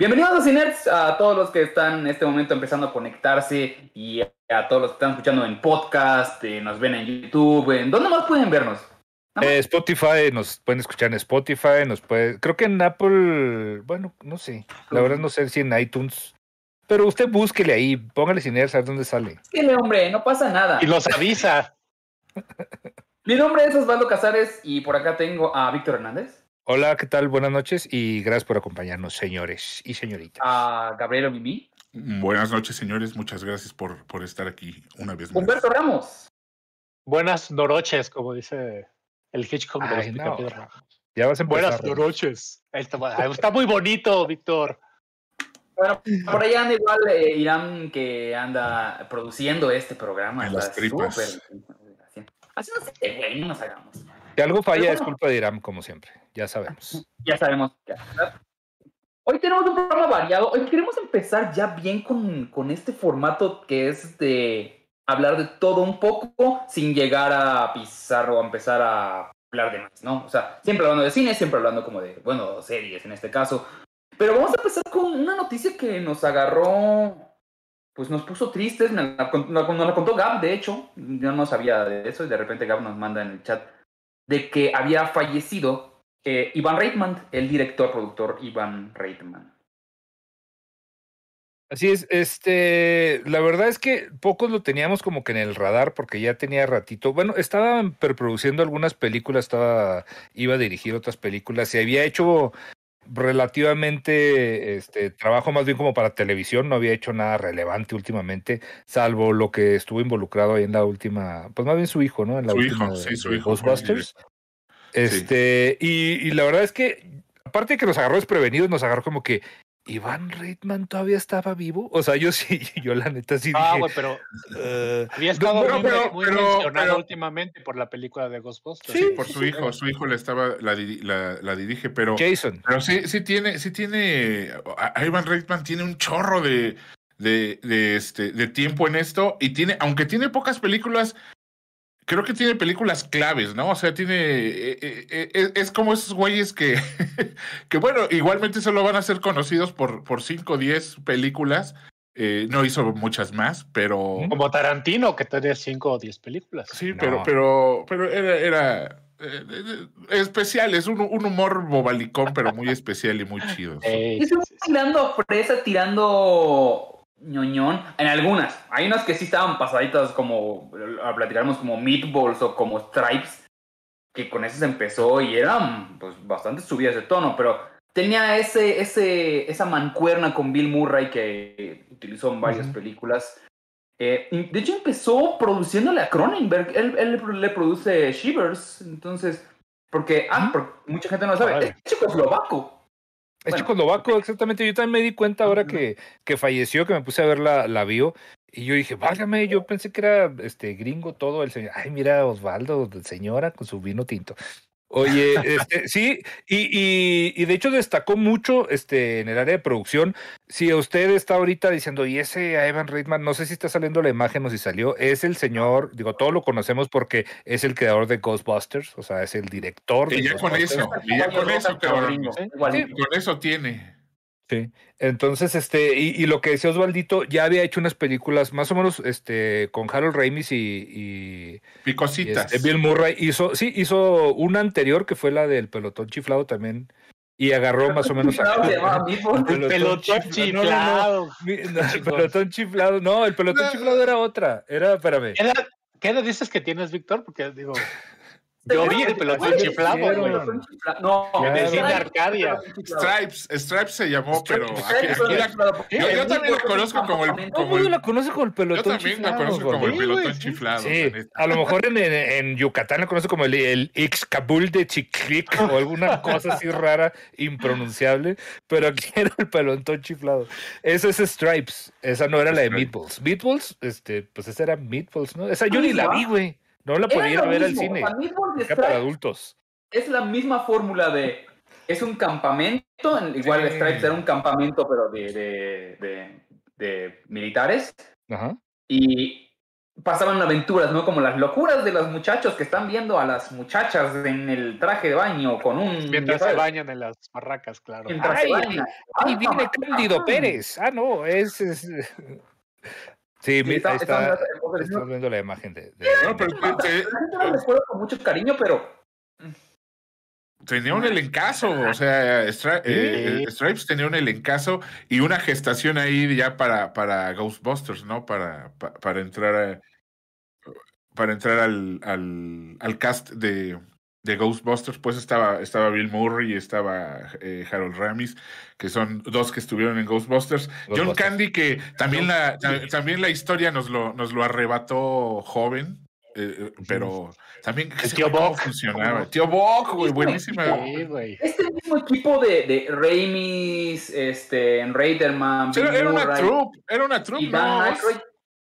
Bienvenidos a Cinets, a todos los que están en este momento empezando a conectarse y a todos los que están escuchando en podcast, eh, nos ven en YouTube, ¿en dónde más pueden vernos? Eh, Spotify, nos pueden escuchar en Spotify, nos puede, creo que en Apple, bueno, no sé, la verdad no sé si en iTunes, pero usted búsquele ahí, póngale Cinets a ver dónde sale. Sí, hombre, no pasa nada. Y los avisa. Mi nombre es Osvaldo Casares y por acá tengo a Víctor Hernández. Hola, ¿qué tal? Buenas noches y gracias por acompañarnos, señores y señoritas. A Gabriel Mimi. Buenas noches, señores. Muchas gracias por, por estar aquí una vez más. Humberto Ramos. Buenas noches, como dice el Hitchcock de Ay, los no. Ya vas a empezar. Buenas noches. Está, está muy bonito, Víctor. Bueno, por ahí anda igual eh, Irán que anda produciendo este programa. En las tripas. súper- Haciéndose güey, no nos hagamos. Si algo falla Pero es bueno. culpa de Iram, como siempre, ya sabemos. Ya sabemos. Hoy tenemos un programa variado. Hoy queremos empezar ya bien con, con este formato que es de hablar de todo un poco sin llegar a pisar o a empezar a hablar de más, ¿no? O sea, siempre hablando de cine, siempre hablando como de, bueno, series en este caso. Pero vamos a empezar con una noticia que nos agarró, pues nos puso tristes. Nos la contó Gab, de hecho. Yo no sabía de eso y de repente Gab nos manda en el chat de que había fallecido eh, Ivan Reitman, el director, productor Ivan Reitman. Así es, este, la verdad es que pocos lo teníamos como que en el radar porque ya tenía ratito. Bueno, estaba preproduciendo algunas películas, estaba, iba a dirigir otras películas, se había hecho relativamente este trabajo más bien como para televisión, no había hecho nada relevante últimamente, salvo lo que estuvo involucrado ahí en la última, pues más bien su hijo, ¿no? En la Su última hijo, sí, su hijo Ghostbusters. Este, y, y la verdad es que, aparte de que nos agarró desprevenidos, nos agarró como que Iván Reitman todavía estaba vivo. O sea, yo sí, yo la neta sí Ah, güey, pero "Eh, había estado pero- muy, pero- muy pero- mencionado pero- últimamente por la película de Ghostbusters. Sí, por su hijo, su hijo le estaba, la, la, la dirige, pero, Jason. pero sí, sí tiene, sí tiene, a- Ivan Reitman tiene un chorro de, de, de, este, de tiempo en esto y tiene, aunque tiene pocas películas, creo que tiene películas claves, ¿no? O sea, tiene, eh, eh, eh, es como esos güeyes que, que bueno, igualmente solo van a ser conocidos por, por 5 o 10 películas, eh, no hizo muchas más, pero... Como Tarantino, que tenía 5 o 10 películas. Sí, No. pero, pero, pero era, era eh, eh, especial, es un, un humor bobalicón, pero muy especial y muy chido. Es un tirando fresa, tirando ñoñón. En algunas. Hay unas que sí estaban pasaditas como, a platicaremos como meatballs o como stripes, que con eso se empezó y eran pues bastante subidas de tono, pero tenía ese, ese, esa mancuerna con Bill Murray que utilizó en varias Ujú. películas. Eh, de hecho empezó produciéndole a Cronenberg, él, él le produce Shivers, entonces, porque, ah, porque mucha gente no lo sabe, Órale. es checoslovaco. Es Bueno. checoslovaco, exactamente. Yo también me di cuenta ahora que, que falleció, que me puse a ver la, la bio. Y yo dije, válgame, yo pensé que era este gringo todo el señor. Ay, mira, Osvaldo, señora, con su vino tinto. Oye, este, sí, y, y, y de hecho destacó mucho este, en el área de producción. Si usted está ahorita diciendo, y ese Ivan Reitman, no sé si está saliendo la imagen o si salió, es el señor, digo, todos lo conocemos porque es el creador de Ghostbusters, o sea, es el director de Y ya con eso, y ya con eso, cabrón. Sí, Igualito. Con eso tiene. Sí. Entonces, este, y, y lo que decía Osvaldito, ya había hecho unas películas más o menos este, con Harold Ramis y, y- y, Picositas. este, Bill Murray. Hizo, sí, hizo una anterior que fue la del pelotón chiflado también. Y agarró más o menos a. El pelotón chiflado. No, el pelotón chiflado. No, el pelotón No. chiflado era otra. Era, espérame. ¿Qué edad, qué edad dices que tienes, Víctor? Porque digo, yo vi el pelotón chiflado, chiflado. No, Claro. En el cine Stripes, Arcadia. chiflado. Stripes, Stripes se llamó, pero aquí, Stripes, aquí la- chiflado. yo- yo también la conozco como el- Todo el como mundo la conoce como el yo pelotón también la chiflado. conozco como el pelotón chiflado. Sí, a lo mejor en, en, en Yucatán la conoce como el, el Ixcabul de Chiclic o alguna cosa así rara, impronunciable, pero aquí era el pelotón chiflado. Esa es Stripes, esa no era la de. Meatballs. Meatballs, este, pues esa era Meatballs, ¿no? Esa yo ni la vi, güey. No la podía ir a ver al mismo, cine. y para Stripes adultos. es la misma fórmula de. Es un campamento, en- igual Sí. Stripes era un campamento, pero de, de, de, de militares. Ajá. Y pasaban aventuras, ¿no? Como las locuras de los muchachos que están viendo a las muchachas en el traje de baño con un... Mientras se bañan en las barracas, claro. mientras Ay, se bañan. Ahí Ah, viene ah, Cándido. Pérez. Ah, no, es. es- Sí, mi- está- está- está. está- Estás viendo la imagen de. de- No, pero te- La gente no recuerda con mucho cariño, pero tenía un elencazo, o sea, Stri- eh, eh, Stripes tenía un elencazo y una gestación ahí ya para, para Ghostbusters, ¿no? Para, pa- para entrar a- para entrar al, al, al cast de, de Ghostbusters, pues estaba, estaba Bill Murray y estaba eh, Harold Ramis, que son dos que estuvieron en Ghostbusters. John Ghostbusters. Candy, que también la, ta- también la historia nos lo, nos lo arrebató joven, eh, eh, pero también El tío Buck. funcionaba. Tío Bock, güey, buenísima. Este mismo equipo de, de Raimis, este, Raiderman, Era, una troupe, era una troupe, ¿no?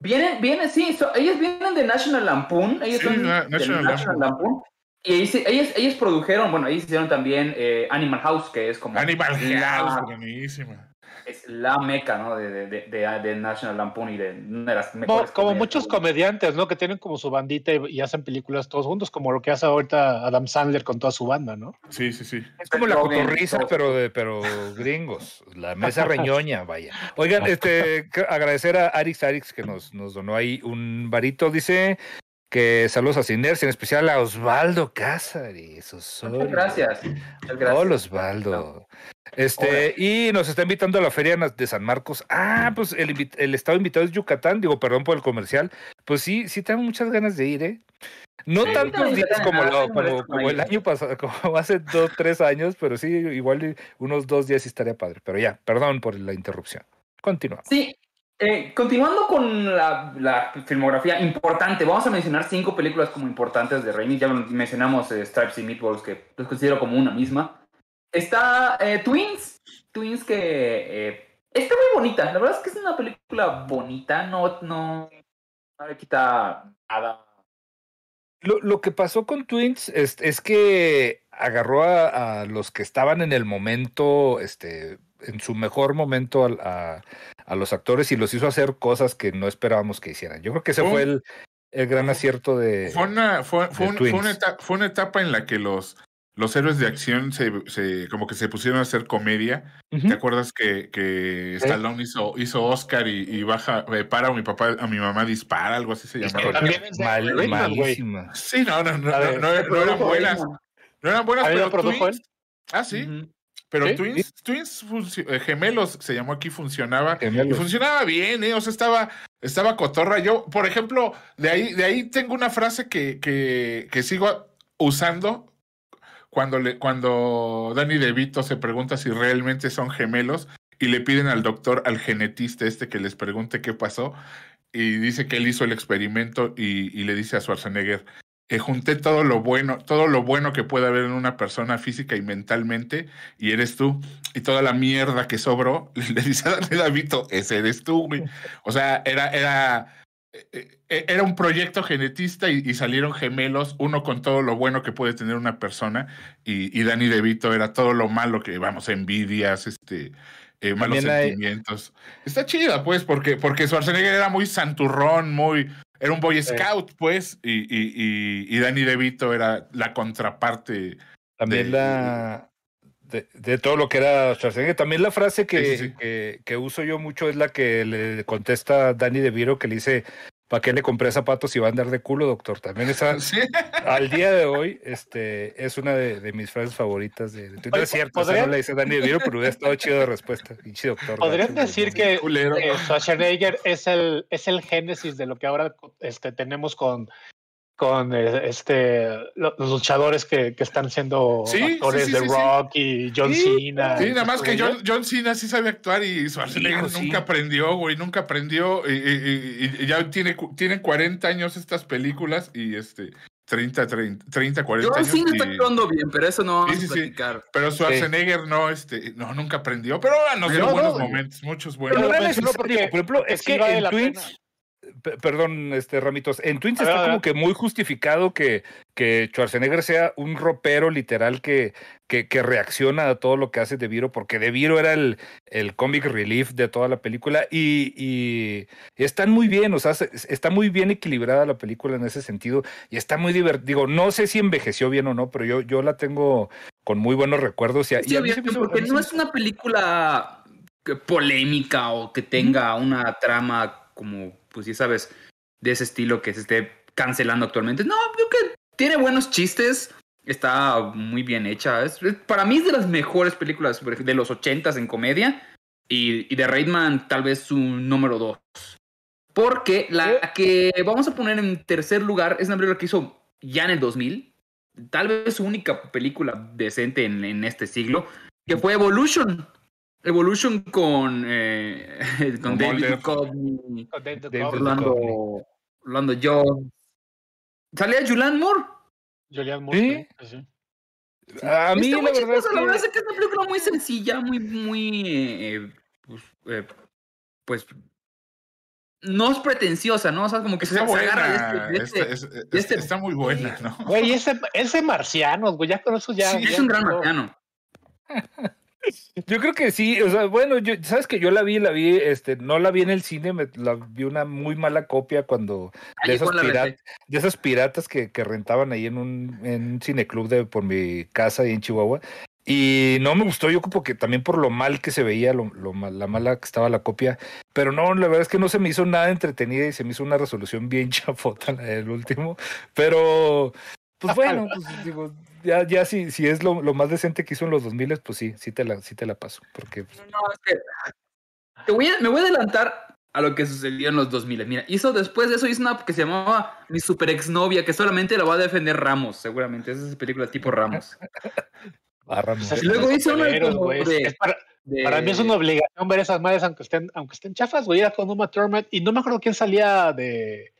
Vienen, vienen, sí, so- ellos vienen de National Lampoon, ellos Sí, son na- de National Lampoon. Y ellos, ellos, ellos produjeron, bueno, ellos hicieron también eh, Animal House, que es como Animal la, House, buenísima. es la meca, ¿no? De, de, de, National Lampoon y de una de las Como, mejores como comedias muchos comediantes, ¿no? Que tienen como su bandita y, y hacen películas todos juntos, como lo que hace ahorita Adam Sandler con toda su banda, ¿no? Sí, sí, sí. Es como la cotorriza, pero de, pero gringos. La mesa reñoña, vaya. Oigan, este, agradecer a Arix Arix que nos, nos donó ahí un varito. Dice que saludos a Ciners, en especial a Osvaldo Cázares. Osorio. Muchas gracias. Muchas gracias. Hola Osvaldo. Este, y nos está invitando a la feria de San Marcos. Ah, pues el, el estado invitado es Yucatán. Digo, perdón por el comercial. Pues sí, sí tengo muchas ganas de ir, ¿eh? No Sí. tantos días como, lo- como, como el año pasado, como hace dos, tres años, pero sí, igual unos dos días estaría padre. Pero ya, perdón por la interrupción. Continuamos. Sí, eh, continuando con la, la filmografía importante, vamos a mencionar cinco películas como importantes de Raimi. Ya mencionamos eh, Stripes y Meatballs, que los considero como una misma. Está eh, Twins, Twins que eh, está muy bonita. La verdad es que es una película bonita, no, no, no le quita nada. Lo, lo que pasó con Twins es, es que agarró a, a los que estaban en el momento, este, en su mejor momento al- a, a los actores y los hizo hacer cosas que no esperábamos que hicieran. Yo creo que ese Fue el, el gran acierto de... Fue una, fue, fue de un- fue una etapa, fue una etapa en la que los, los héroes de acción se, se- como que se pusieron a hacer comedia. ¿Te acuerdas que, que. Stallone hizo, hizo Oscar y, y baja, eh, para a mi papá, a mi mamá dispara, algo así se llamaba? Mal- malísima. Sí, no, no, no, no, no, no eran buenas. No eran buenas, ¿A mí pero Twins, él? Ah, sí. Pero ¿Sí? Twins, Twins eh, gemelos se llamó aquí, funcionaba. Y funcionaba bien, ¿eh? O sea, estaba, estaba cotorra. Yo, por ejemplo, de ahí, de ahí tengo una frase que, que, que sigo usando cuando, le, cuando Danny DeVito se pregunta si realmente son gemelos y le piden al doctor, al genetista este que les pregunte qué pasó y dice que él hizo el experimento y, y le dice a Schwarzenegger, eh, junté todo lo bueno, todo lo bueno que puede haber en una persona física y mentalmente, y eres tú. Y toda la mierda que sobró, le dice a DeVito, ese eres tú, güey. O sea, era, era, eh, eh, era un proyecto genetista y, y salieron gemelos, uno con todo lo bueno que puede tener una persona, y, y Danny DeVito era todo lo malo que, vamos, envidias, este, eh, malos hay- sentimientos. Está chida, pues, porque, porque Schwarzenegger era muy santurrón, muy. Era un boy scout, pues, y, y, y, y Danny DeVito era la contraparte. También de- la... De, de todo lo que era Schwarzenegger. También la frase que, Sí, sí, sí. que, que uso yo mucho es la que le contesta Danny DeVito que le dice, ¿para qué le compré zapatos si va a andar de culo, doctor? También esa, Sí. al día de hoy, este, es una de, de mis frases favoritas de, de Twitter. Es cierto, ¿podrían- no le dice Danny DeVito, pero hubiera estado chido de respuesta. Pinche doctor. ¿Podrían gacho, decir que eh, Schwarzenegger es el, es el génesis de lo que ahora este, tenemos con, con eh, este, lo- los luchadores que, que están siendo Sí, actores sí, sí, de sí, sí. Rock y John Sí, Cena? Sí, nada más que John, John Cena sí sabe actuar y Schwarzenegger nunca aprendió, güey, nunca aprendió. Y, y- y- y ya tiene, cu- tiene 40 años estas películas y este 30, 30, 30 40 John años. Cena está y- actuando bien, pero eso no vamos Sí, sí, a sí. platicar. pero Schwarzenegger no, este, no, nunca aprendió. Pero nos dio No, buenos no. momentos, muchos Pero buenos no era menciono necesario, porque- por ejemplo, es que en Twins, perdón, este Ramitos, en Twins ver, está como que muy justificado que, que Schwarzenegger sea un ropero literal que, que, que reacciona a todo lo que hace De Viro, porque De Viro era el, el comic relief de toda la película y, y están muy bien, o sea, se- está muy bien equilibrada la película en ese sentido y está muy divertido. Digo, no sé si envejeció bien o no, pero yo, yo la tengo con muy buenos recuerdos. Y, Sí, a mí se bien, me hizo- a porque mí no es una película polémica o que tenga una trama como, pues ya sabes, de ese estilo que se esté cancelando actualmente. No, creo que tiene buenos chistes, está muy bien hecha. Es, para mí es de las mejores películas de los ochentas en comedia y, y de Raidman tal vez su número dos. Porque la que vamos a poner en tercer lugar es una película que hizo ya en el 2000, tal vez su única película decente en, en este siglo, que fue Evolution. Evolution con, eh, con Con David. Duchovny, Orlando, Orlando Jones. Salía Julianne Moore. Julianne Moore. ¿Sí? sí. A mí Está la muy verdad es chistosa, la verdad que... es que es una película muy sencilla, muy, muy, eh, pues, eh, pues, no es pretenciosa, ¿no? O sea, como que se, Está se agarra de buena. este- de este- está, es- es- este- está muy buena, ¿no? Güey, ese, ese marcianos, güey, ya con eso ya. Sí, es ya un gran marciano. Yo creo que sí, o sea, bueno, yo, sabes que yo la vi, la vi, este, no la vi en el cine, me, la vi una muy mala copia cuando de Ahí esas, fue la pira- renté. de esas piratas que, que rentaban ahí en un, en un cineclub de por mi casa ahí en Chihuahua. Y no me gustó, yo como que también por lo mal que se veía, lo, lo mal- la mala que estaba la copia. Pero no, la verdad es que no se me hizo nada entretenida y se me hizo una resolución bien chafota la del último. Pero, pues bueno, pues digo, ya, ya si, si es lo, lo más decente que hizo en los 2000, pues sí, sí te la, sí te la paso. Porque pues, No, es que te voy a- me voy a adelantar a lo que sucedió en los 2000. Mira, hizo después de eso hizo una que se llamaba Mi super exnovia, que solamente la va a defender Ramos, seguramente. Esa es película tipo Ramos. Y luego hizo una de- para, De- para mí es una obligación ver esas madres aunque estén, aunque estén chafas, güey. Era con Uma Thurman y no me acuerdo quién salía de.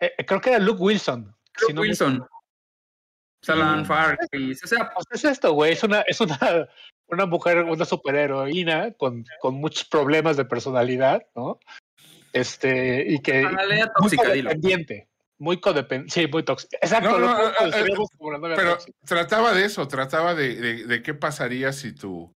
eh, creo que era Luke Wilson. Luke si no me- Wilson. Salan Mm. Farkis. O sea, Pues es esto, güey. Es una, es una, una mujer, una superheroína con, con muchos problemas de personalidad, ¿no? Este, y que. personalidad muy tóxica, dilo. codependiente. Muy codependiente. Sí, muy tóxica. Exacto. No, lo no, que describimos como la novia Pero tóxica. trataba de eso, trataba de, de, de qué pasaría si tu,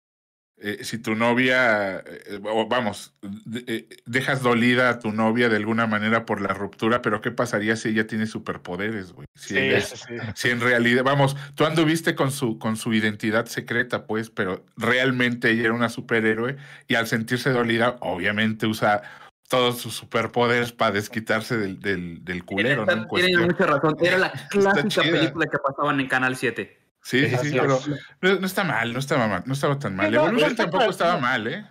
eh, si tu novia, eh, o vamos, de- eh, dejas dolida a tu novia de alguna manera por la ruptura, pero qué pasaría si ella tiene superpoderes, güey. Si, Sí, ella es- sí, sí. si en realidad, vamos, tú anduviste con su, con su identidad secreta, pues, pero realmente ella era una superhéroe y al sentirse dolida, obviamente usa todos sus superpoderes para desquitarse del, del, del culero, ¿no? En Tienen cuestión. mucha razón. Era la clásica película que pasaban en Canal 7. Sí, sí, sí, pero no, no está mal, no estaba mal, no estaba tan mal. no, no Evolution tampoco estaba mal, ¿eh?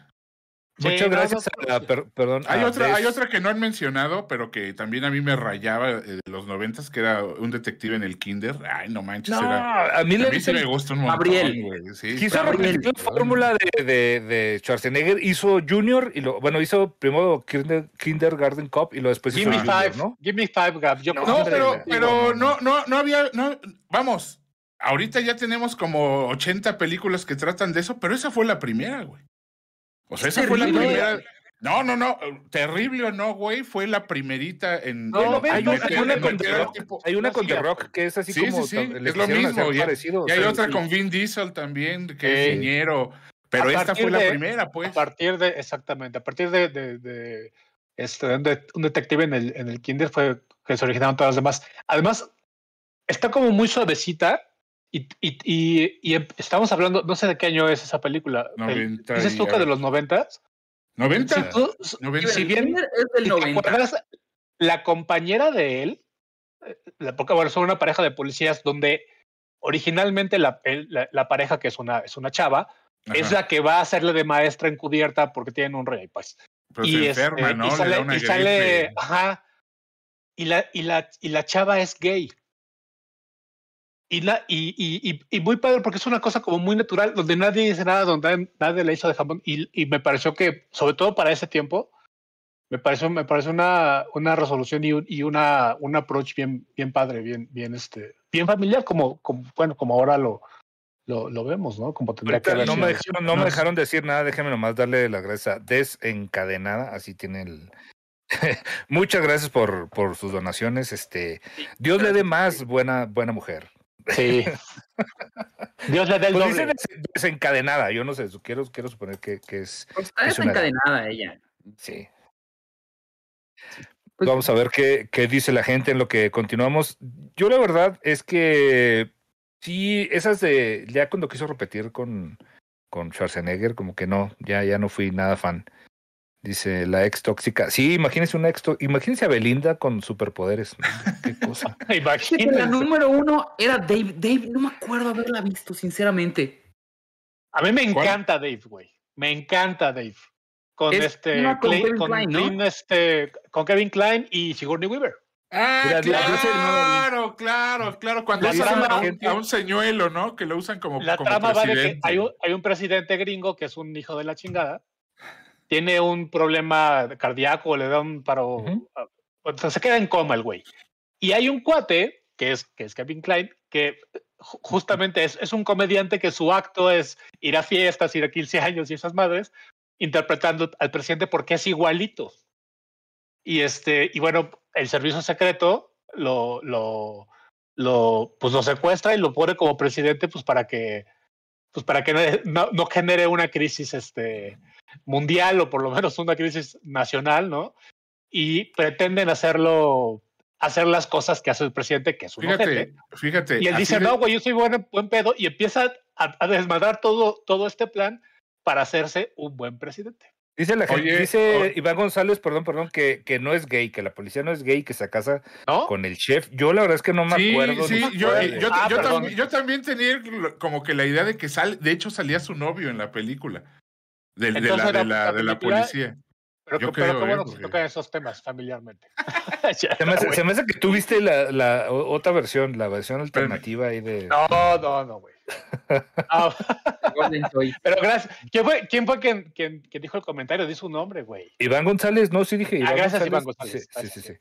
Sí, Muchas gracias no, a, per- perdón. Hay a otra, hay otra que no han mencionado, pero que también a mí me rayaba de los noventas, que era un detective en el kinder. Ay, no manches, No, era. a mí, A mí sí me gusta un montón, Gabriel. güey. Sí, Quiso repetir la fórmula de, de, de Schwarzenegger, hizo Junior y lo, bueno, hizo primero Kinder- Kindergarten Cop y lo después Give hizo me Junior, five, ¿no? give me five, Gab. Yo No, pero, pero no, no, no, no había, no, vamos, ahorita ya tenemos como 80 películas que tratan de eso, pero esa fue la primera, güey. O sea, Es esa fue la terrible. primera. No, no, no, terrible o no, güey, fue la primerita en. No, en- no, hay, en hay una con The Rock, tipo- hay una con The Rock que es así Sí, como sí, sí, es lo mismo. Y, parecido, y hay otra sí. con Vin Diesel también, que Sí. es niñero. Pero A esta fue la de- primera, pues. A partir de, exactamente, a partir de, de, de, este, un detective en el, en el Kinder fue que se originaron todas las demás. Además, está como muy suavecita y, y, y, y em- estamos hablando, no sé de qué año es esa película. El- 90 ¿Dices tú que de los noventas? ¿90? Si, tú- 90. si bien es del si te 90. acuerdas, la compañera de él, eh, la, porque bueno, son una pareja de policías donde originalmente la, la, la pareja, que es una, es una chava, es la que va a hacerle de maestra encubierta porque tienen un rey, pues. Pero y se este, enferma, ¿no? Y Le sale, da una y sale- ajá. Y la, y la, y la chava es gay. Y, la, y, y, y, y muy padre porque es una cosa como muy natural, donde nadie dice nada, donde nadie le hizo de jamón. Y, y me pareció que, sobre todo para ese tiempo, me pareció, me pareció una, una resolución y, un, y una, un approach bien, bien padre, bien, bien, este, bien familiar, como, como bueno, como ahora lo, lo, lo vemos, ¿no? Como tendría que no me, dejaron, no me dejaron decir nada, déjenme nomás darle las gracias a Desencadenada, así tiene el, Muchas gracias por, por sus donaciones. Este, Dios le dé más buena, buena mujer. Sí. Dios le dé el Pues doble. dice des- desencadenada, yo no sé, quiero, quiero suponer que, que es. Pues está Es una- desencadenada ella. Sí. Pues- Vamos a ver qué, qué dice la gente en lo que continuamos. Yo la verdad es que sí, esas de ya cuando quiso repetir con, con Schwarzenegger, como que no, ya, ya no fui nada fan. Dice la ex tóxica. Sí, imagínense una ex imagínense a Belinda con superpoderes. Qué cosa. Fíjate, La Imagínense. número uno era Dave. Dave, no me acuerdo haberla visto, sinceramente. A mí me ¿Cuál? encanta Dave, güey. Me encanta Dave. Con Es este una con Clay- Kevin con, Kline, ¿no? Este, con Kevin Klein y Sigourney Weaver. Ah, Mira, claro, claro, claro. Cuando La usan a un, a un señuelo, ¿no? Que lo usan como, La como trama va de que presidente. hay un, hay un presidente gringo que es un hijo de la chingada. Tiene un problema cardíaco, le da un paro. Ujú. ah, o sea, se queda en coma el güey. Y hay un cuate, que es, que es Kevin Klein, que ju- justamente es, es un comediante que su acto es ir a fiestas, ir a 15 años y esas madres, interpretando al presidente porque es igualito. Y este, y bueno, el servicio secreto lo, lo, lo, pues lo secuestra y lo pone como presidente, pues para que, pues para que no- no, no genere una crisis este, mundial o por lo menos una crisis nacional, ¿no? Y pretenden hacerlo, hacer las cosas que hace el presidente, que es un ojete. Fíjate, fíjate. Y él dice, de- no, güey, yo soy buen, buen pedo, y empieza a, a desmadrar todo, todo este plan para hacerse un buen presidente. Dice la gente, Oye, dice Iván González, perdón, perdón, que, que no es gay, que la policía no es gay, que se casa ¿No? con el chef. Yo la verdad es que no me Sí, acuerdo. sí, no yo, acuerdo. yo- Ah, yo también, yo también tenía como que la idea de que sale, de hecho salía su novio en la película de, la, de, la- de la policía. Pero, Yo pero creo, qué ¿eh? bueno que se Porque- tocan esos temas familiarmente. Se me, hace, se me hace que tú viste la, la otra versión, la versión alternativa ahí de. No, no, no, güey. No, Toy. pero gracias. ¿Quién fue, quién fue quien, quien, quien dijo el comentario? Di su nombre, güey. Iván González, no, sí dije. Ah, Iván gracias, Iván Sí, González. Sí, sí, Gracias. sí. sí.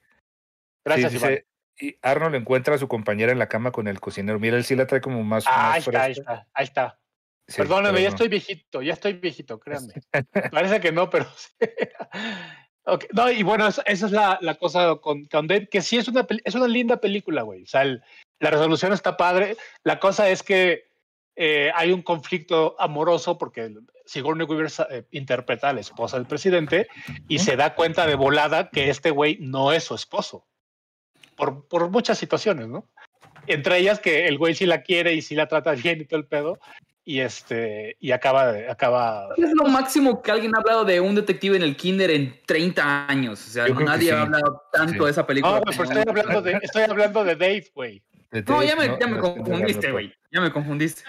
Gracias, Sí, Iván. dice, y Arnold encuentra a su compañera en la cama con el cocinero. Mira, él sí la trae como más. Ah, más ahí está, ahí está, ahí está. Sí, Perdóname, pero ya estoy viejito, ya estoy viejito, créanme. Parece que no, pero sí. No, y bueno, esa, esa es la, la cosa con, con Dave, que sí es una, es una linda película, güey. O sea, el- la resolución está padre. La cosa es que eh, hay un conflicto amoroso porque Sigourney Weaver eh, interpreta a la esposa del presidente y se da cuenta de volada que este güey no es su esposo. Por, por muchas situaciones, ¿no? Entre ellas que el güey sí la quiere y sí la trata bien y todo el pedo. Y este, y acaba, acaba. Es lo máximo que alguien ha hablado de un detective en el kinder en 30 años. O sea, nadie sí. ha hablado tanto Sí. de esa película. No, güey, pero estoy hablando de, estoy hablando de Dave, güey. De No, ya me, no, ya me no confundiste, güey. Ya me confundiste.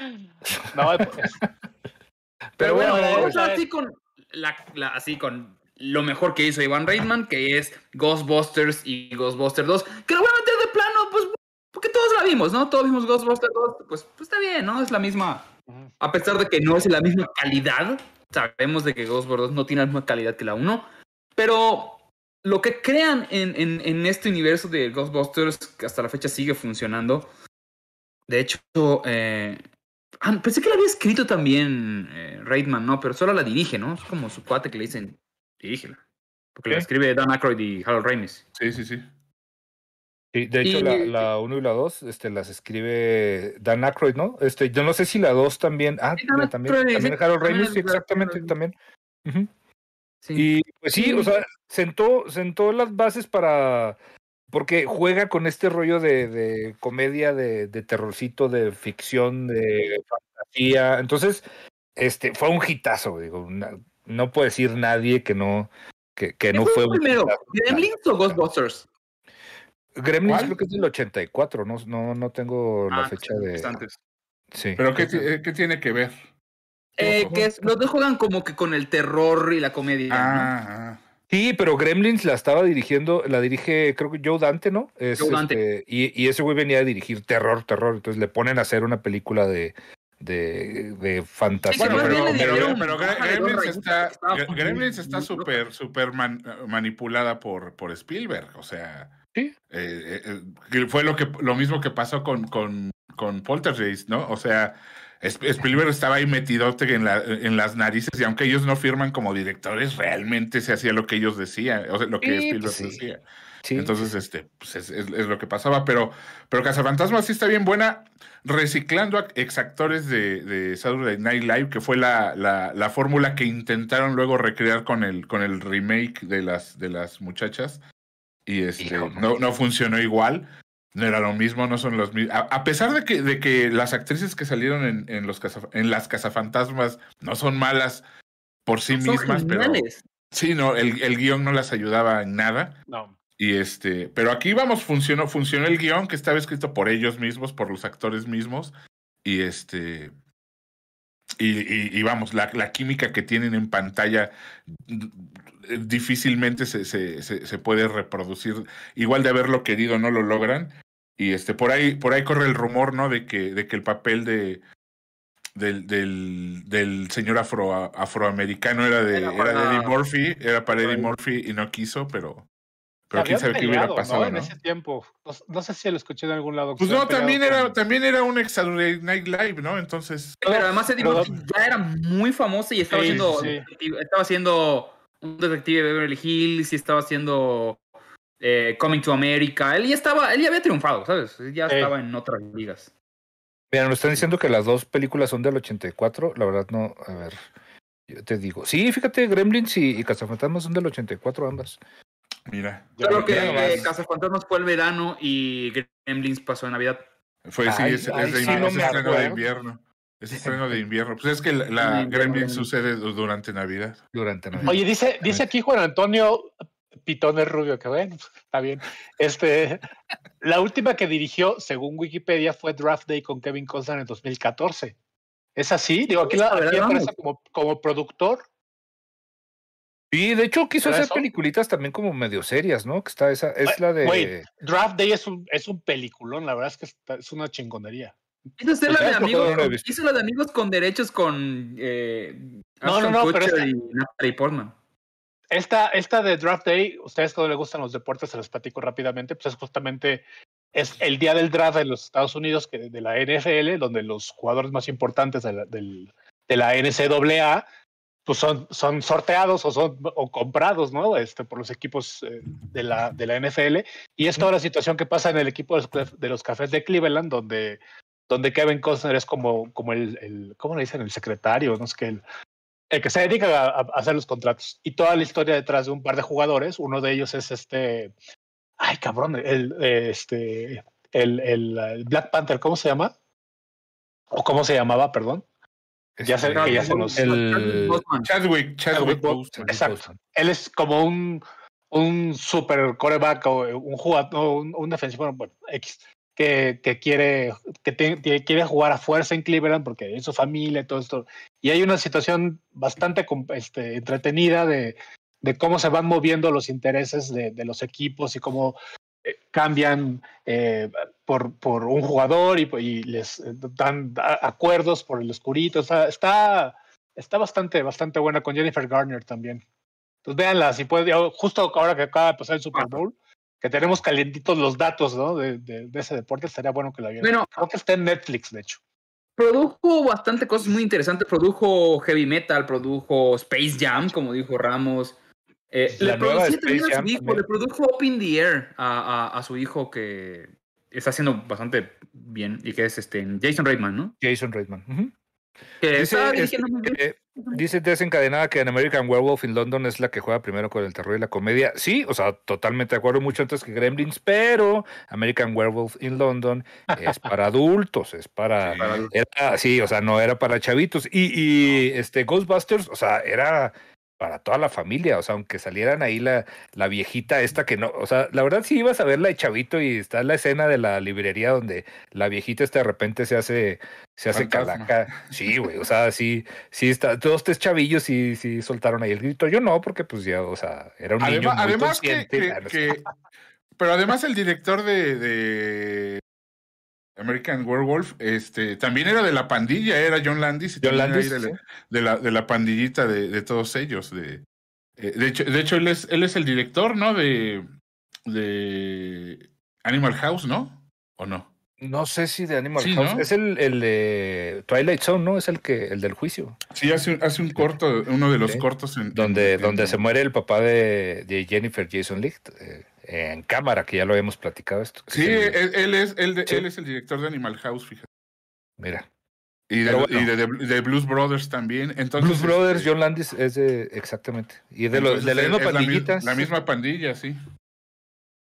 No, pues, Pero bueno, bueno, sea, así con la, la- así con lo mejor que hizo Ivan Reitman, que es Ghostbusters y Ghostbusters 2, que lo voy a meter de plano, pues porque todos la vimos, ¿no? Todos vimos Ghostbusters 2, pues, pues está bien, ¿no? Es la misma. A pesar de que no es la misma calidad, sabemos de que Ghostbusters 2 no tiene la misma calidad que la 1, pero lo que crean en, en, en este universo de Ghostbusters, que hasta la fecha sigue funcionando, de hecho, eh, ah, pensé que la había escrito también eh, Reitman, ¿no? Pero solo la dirige, ¿no? Es como su cuate que le dicen, dirígela. Porque la escribe Dan Aykroyd y Harold Ramis. Sí, sí, sí. Sí, de hecho, Y- la, la 1 y la 2 este, las escribe Dan Aykroyd, ¿no? Este, yo no sé si la 2 también. Ah, también, también Harold Ramis, sí, exactamente, también. Sí. Y pues sí, Sí. o sea, sentó, sentó las bases para. Porque juega con este rollo de, de comedia, de, de terrorcito, de ficción, de fantasía. Entonces, este, fue un hitazo, digo. no puede decir nadie que no, que, que no ¿Qué fue fue un primero? ¿Gremlins o Ghostbusters? Gremlins ¿Cuál? creo que es del 84, no, no, no tengo la Ah, fecha de. antes. Sí. Pero ¿qué, eh, qué tiene que ver? Eh, que es- los dos juegan como que con el terror y la comedia. ¿no? Ah, ah. Sí, pero Gremlins la estaba dirigiendo, la dirige, creo que Joe Dante, ¿no? Es, Joe Dante. este, y, y ese güey venía a dirigir terror, terror. Entonces le ponen a hacer una película de, de, de fantasía. Sí, Bueno, pero, Gremlins está, Gremlins está súper súper man- manipulada por, por Spielberg. O sea, Sí. eh, eh, eh, fue lo que lo mismo que pasó con, con, con Poltergeist, ¿no? O sea, Spielberg estaba ahí metidote en, la, en las narices y aunque ellos no firman como directores, realmente se hacía lo que ellos decían, o sea, lo que Spielberg pues decía. Entonces, este, pues es, es, lo que pasaba. Pero, pero Cazafantasmas sí está bien buena, reciclando a exactores de, de Saturday Night Live, que fue la, la, la fórmula que intentaron luego recrear con el, con el remake de las, de las muchachas. Y este, no, no funcionó igual. No era lo mismo, no son los mismos. A, pesar de que, de que las actrices que salieron en, en, los en las cazafantasmas no son malas por sí mismas, pero. Sí, no, el, el guion no las ayudaba en nada. No. Y este, pero aquí vamos, funcionó, funcionó el guion que estaba escrito por ellos mismos, por los actores mismos. Y este. Y, y, vamos, la, la, química que tienen en pantalla difícilmente se, se, se, puede reproducir. Igual de haberlo querido, no lo logran. Y este, por ahí, por ahí corre el rumor, ¿no? De que, de que el papel de, del, del, del señor afro, afroamericano era de, era, era de Eddie Murphy, era para Eddie Murphy y no quiso, pero pero quién sabe qué hubiera pasado. En ese tiempo. No, sé si lo escuché en algún lado. Pues no, también era, también era un ex Night Live, ¿no? Entonces. Pero además Eddie ya era muy famoso y estaba haciendo. Estaba haciendo un detective de Beverly Hills y estaba haciendo eh, Coming to America. Él ya estaba, él ya había triunfado, ¿sabes? Él ya estaba en otras ligas. Mira, nos están diciendo que las dos películas son del 84. La verdad, no. A ver. Yo te digo. Sí, fíjate, Gremlins y, y Cazafantasmas son del 84 ambas. Mira. Claro que eh, Fantasmas fue el verano y Gremlins pasó en Navidad. Fue, sí, es, de, estreno de invierno. Es estreno de invierno. Pues es que la, Gremlins sucede durante Navidad. Durante Navidad. Oye, dice, dice aquí Juan Antonio Pitones Rubio, que bueno, está bien. Este, la última que dirigió, según Wikipedia, fue Draft Day con Kevin Costner en 2014. ¿Es así? Digo, aquí, la, aquí aparece como, como productor Sí, de hecho quiso hacer peliculitas también como medio serias, ¿no? Que está esa, es la de. Draft Day es un, es un peliculón, la verdad es que es una chingonería. Hizo hacer la de amigos, hizo la de amigos con derechos con eh, no, no, no, pero y Portman. Esta, esta de Draft Day, ustedes que no les gustan los deportes, se los platico rápidamente, pues es justamente es el día del draft en los Estados Unidos, que de la NFL, donde los jugadores más importantes de la, del, de la NCAA pues son, son sorteados o son o comprados, ¿no? Este, por los equipos eh, de, la, de la NFL. Y es toda la situación que pasa en el equipo de los, de los Cafés de Cleveland, donde, donde Kevin Costner es como, como el, el, ¿cómo le dicen? El secretario, no es que el, el que se dedica a, hacer los contratos. Y toda la historia detrás de un par de jugadores, uno de ellos es este, ay cabrón, el, este, el, el Black Panther, ¿cómo se llama? ¿O cómo se llamaba, perdón? Ya sé que ya se nos. El... Chadwick, Chadwick, Exacto. Él es como un, un super coreback o un jugador, un, un defensivo, bueno, X, que, que quiere, que quiere jugar a fuerza en Cleveland porque es su familia y todo esto. Y hay una situación bastante este, entretenida de, de cómo se van moviendo los intereses de, de los equipos y cómo eh, cambian eh, por, por, un jugador y, les eh, dan acuerdos por el oscurito. está, está bastante, bastante buena con Jennifer Garner también. Entonces véanla, si puede, justo ahora que acaba de pasar el Super Bowl, que tenemos calientitos los datos ¿no? de, de, ese deporte, estaría bueno que la vieran. Bueno, Creo que está en Netflix, de hecho. Produjo bastante cosas muy interesantes. Produjo heavy metal, produjo Space Jam, como dijo Ramos. Eh, le, le produjo Up in the Air a, a, su hijo que está haciendo bastante bien y que es este Jason Reitman, ¿no? Jason Reitman. Que dice, dice desencadenada que en American Werewolf in London es la que juega primero con el terror y la comedia. Sí, o sea, totalmente de acuerdo, mucho antes que Gremlins, pero American Werewolf in London es para adultos, es para. sí, o sea, no era para chavitos. Y, y este Ghostbusters, o sea, era para toda la familia, o sea, aunque salieran ahí la, la viejita esta que no, o sea, la verdad sí ibas a verla de chavito y está la escena de la librería donde la viejita esta de repente se hace, se hace calaca. Sí, güey, o sea, sí, sí está, todos tres chavillos sí, sí soltaron ahí el grito. Yo no, porque pues ya, o sea, era un niño muy además que, pero además el director de, de American Werewolf, este, también era de la pandilla, era John Landis, John Landis de, la, de, la, pandillita de, de todos ellos. De, eh, de, hecho, de hecho él, es, él es el director, ¿no? De, de Animal House, ¿no? ¿O no? No sé si de Animal Sí, House. ¿no? Es el, el de Twilight Zone, ¿no? Es el que el del juicio. Sí, hace, un- hace un corto, uno de los Sí. cortos en. Donde, en- donde en- se muere el papá de, de Jennifer Jason Leigh eh, en cámara, que ya lo habíamos platicado esto. Sí, es el- él, él es, él, de- Sí. él es el director de Animal House, fíjate. mira. Y de, Pero bueno. y de, de- de Blues Brothers también. Entonces, Blues Brothers, John Landis es de. Exactamente. Y de, los, de la misma es la mis- pandillitas. La, misma pandilla, sí.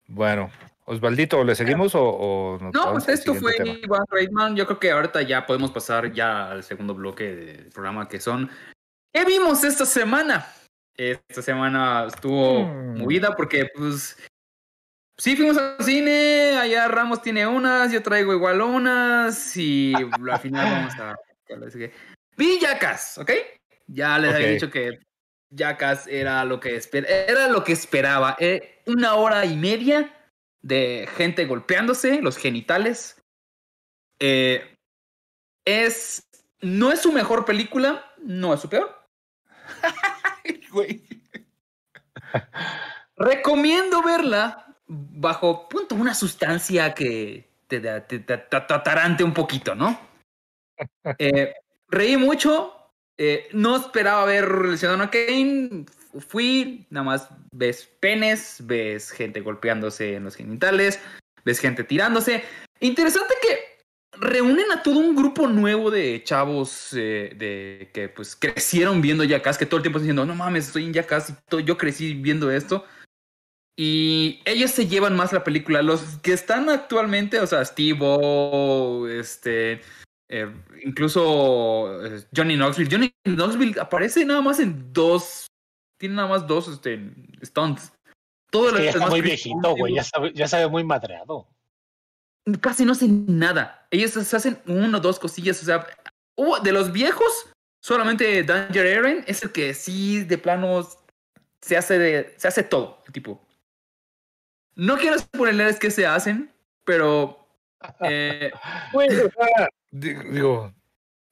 Bueno, Osvaldito, ¿le seguimos o, o No, vamos pues esto fue? Iván Reitman. Yo creo que ahorita ya podemos pasar ya al segundo bloque del programa que son ¿Qué vimos esta semana? Esta semana estuvo Hmm. movida porque pues sí fuimos al cine, allá Ramos tiene unas, yo traigo igual unas y al final vamos a Vi Jackass, ¿ok? Ya les había Ok. dicho que Jackass era lo que esper- era lo que esperaba, eh, una hora y media de gente golpeándose los genitales. Eh, es. No es su mejor película, no es su peor. Recomiendo verla bajo punto una sustancia que te, te, te- te- te atarante un poquito, ¿no? Eh, reí mucho. eh, no esperaba ver Ciudadano Kane. Fui, nada más ves penes, ves gente golpeándose en los genitales, ves gente tirándose. Interesante que reúnen a todo un grupo nuevo de chavos eh, de que pues crecieron viendo Jackass, que todo el tiempo están diciendo, no mames, estoy en Jackass y yo crecí viendo esto. Y ellos se llevan más la película. Los que están actualmente, o sea, Steve O, este, eh, incluso eh, Johnny Knoxville. Johnny Knoxville aparece nada más en dos, tiene nada más dos este, stunts. Todo Es que ya está muy viejito, güey. Ya sabe, ya sabe muy madreado. casi no hacen nada. Ellos se hacen uno o dos cosillas. O sea, hubo- de los viejos, solamente Danger Aaron es el que sí, de plano, se hace, de, se hace todo. el Tipo, no quiero spoilerles qué se hacen, pero eh, digo,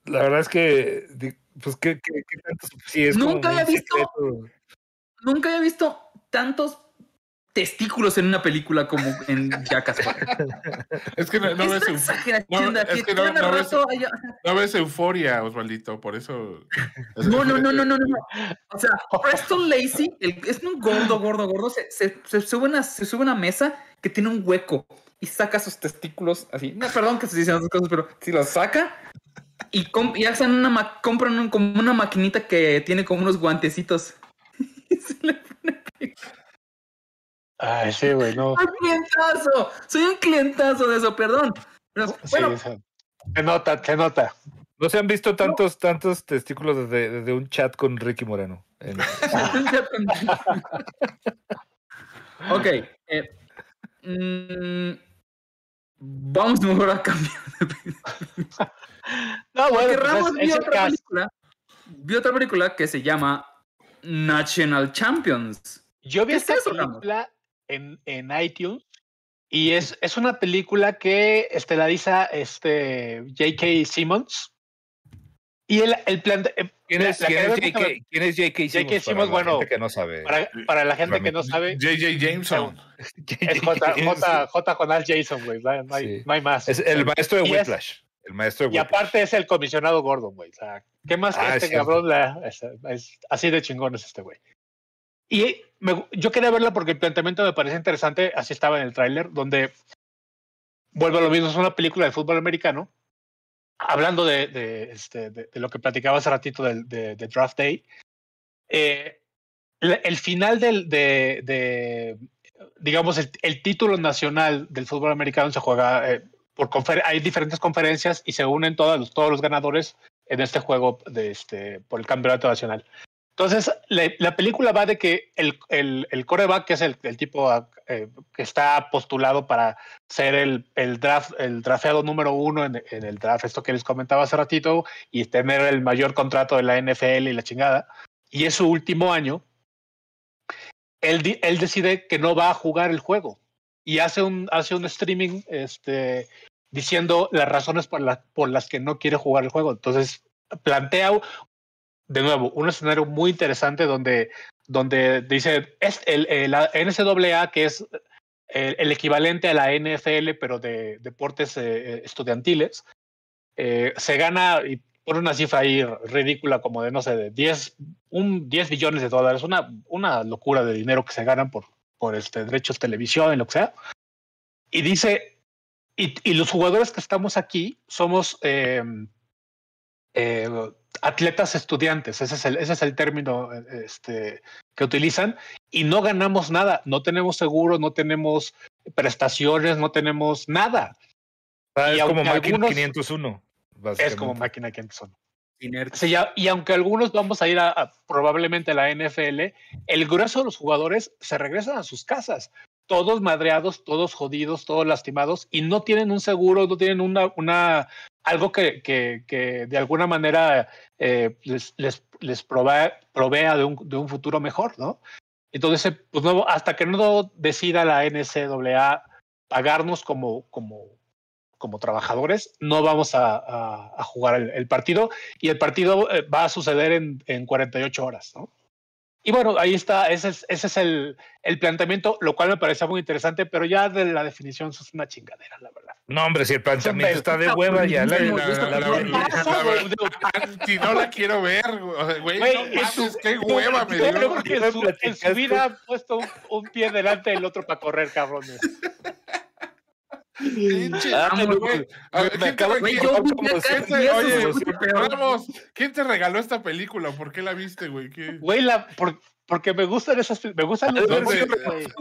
la verdad es que, pues, ¿qué, qué, qué tanto? Sí, es Nunca un había visto- secreto. nunca había visto tantos testículos en una película como en Jackass. Es que no, no es ves, una euf- exageración no, de es que no- cada no ves- no euforia, Osvaldito, por eso. No, no, no, no, no, no. no. O sea, Preston Lacey el- es un gordo, gordo, gordo. Se, se, se sube una, se sube una mesa que tiene un hueco y saca sus testículos así. No, perdón que estoy diciendo esas cosas, pero si los saca y, com- y hacen una ma- compran un- como una maquinita que tiene como unos guantecitos. Y se le Ay, sí, güey, no. ¡Un clientazo! Soy un clientazo de eso, perdón. Pero, Sí, bueno, sea, se nota, se nota. No se han visto tantos, tantos testículos desde, desde un chat con Ricky Moreno. En- ok. eh, mm, vamos mejor a cambiar de película. No, bueno, Porque pues Ramos vio otra película. Vio otra película que se llama National Champions. Yo vi ¿Qué es esta película en, en iTunes y es, es una película que estelariza este J.K. Simmons. Y el, el plan de- eh, ¿Quién es, la- la quién es me J.K. ¿Quién es J.K. Simmons? J.K. Simmons, Para la bueno, gente que no sabe. para, para la gente que no sabe, J.J. Jameson. es J, J, J. Jonás Jason, güey. No, Sí. no hay más. Es el maestro de Whiplash. El maestro de Y aparte es el comisionado Gordon, güey. O sea, ¿qué más que Ah, este cabrón? La- es, es- así de chingón es este güey. Y yo quería verla porque el planteamiento me parece interesante. Así estaba en el tráiler, donde vuelve a lo mismo. Es una película de fútbol americano. Hablando de, este, lo que platicaba hace ratito del de, Draft Day. eh, el final del, de, digamos, el título nacional del fútbol americano se juega eh, por confer hay diferentes conferencias y se unen todos los, todos los ganadores en este juego de este, por el campeonato nacional. Entonces, la, la película va de que el, el, el coreback, que es el, tipo eh, que está postulado para ser el, el draft, el drafteado número uno en, en, el draft, esto que les comentaba hace ratito, y tener el mayor contrato de la NFL y la chingada, y es su último año, él, él decide que no va a jugar el juego. Y hace un, hace un streaming este, diciendo las razones por, la, por las que no quiere jugar el juego. Entonces, plantea de nuevo un escenario muy interesante donde, donde dice es el, el NCAA, que es el, equivalente a la NFL, pero de deportes eh, estudiantiles. Eh, se gana, y por una cifra ahí ridícula como de, no sé, de 10, un 10 billones de dólares, una, una locura de dinero que se ganan por, por este, derechos de televisión y lo que sea. Y dice, y, y los jugadores que estamos aquí somos eh, eh, atletas estudiantes, ese es el, ese es el término este, que utilizan, y no ganamos nada, no tenemos seguros, no tenemos prestaciones, no tenemos nada. Ah, Y es como aunque máquina algunos- 501. Es como máquina que son. Inerte. Sí, ya- y aunque algunos vamos a ir a, a probablemente a la NFL, el grueso de los jugadores se regresan a sus casas, todos madreados, todos jodidos, todos lastimados y no tienen un seguro, no tienen una, una algo que, que, que de alguna manera eh, les, les, les provea, provea de, un, de un futuro mejor, ¿no? Entonces, pues no, hasta que no decida la NCAA pagarnos como, como, como trabajadores, no vamos a, jugar el, partido y el partido eh, va a suceder en, en 48 horas, ¿no? Y bueno, ahí está, ese es, ese es el, el planteamiento, lo cual me parecía muy interesante, pero ya de la definición es una chingadera, la verdad. No, hombre, si el planteamiento está de hueva, ya la, Sí, no, la- quiero ver, güey. No en mames, su- qué hueva me Yo dio. creo que en su, en su Platicaste. vida ha puesto un, un pie delante del otro para correr, cabrones. ¿quién te acabo de Güey, quién- yo como vi acá siete- y eso oye, se sí, escucha peor. Ramos, ¿quién te regaló esta película? ¿Por qué la viste, güey? ¿Qué- Güey, la, por- porque me gustan esas, me gustan los ¿Dónde-.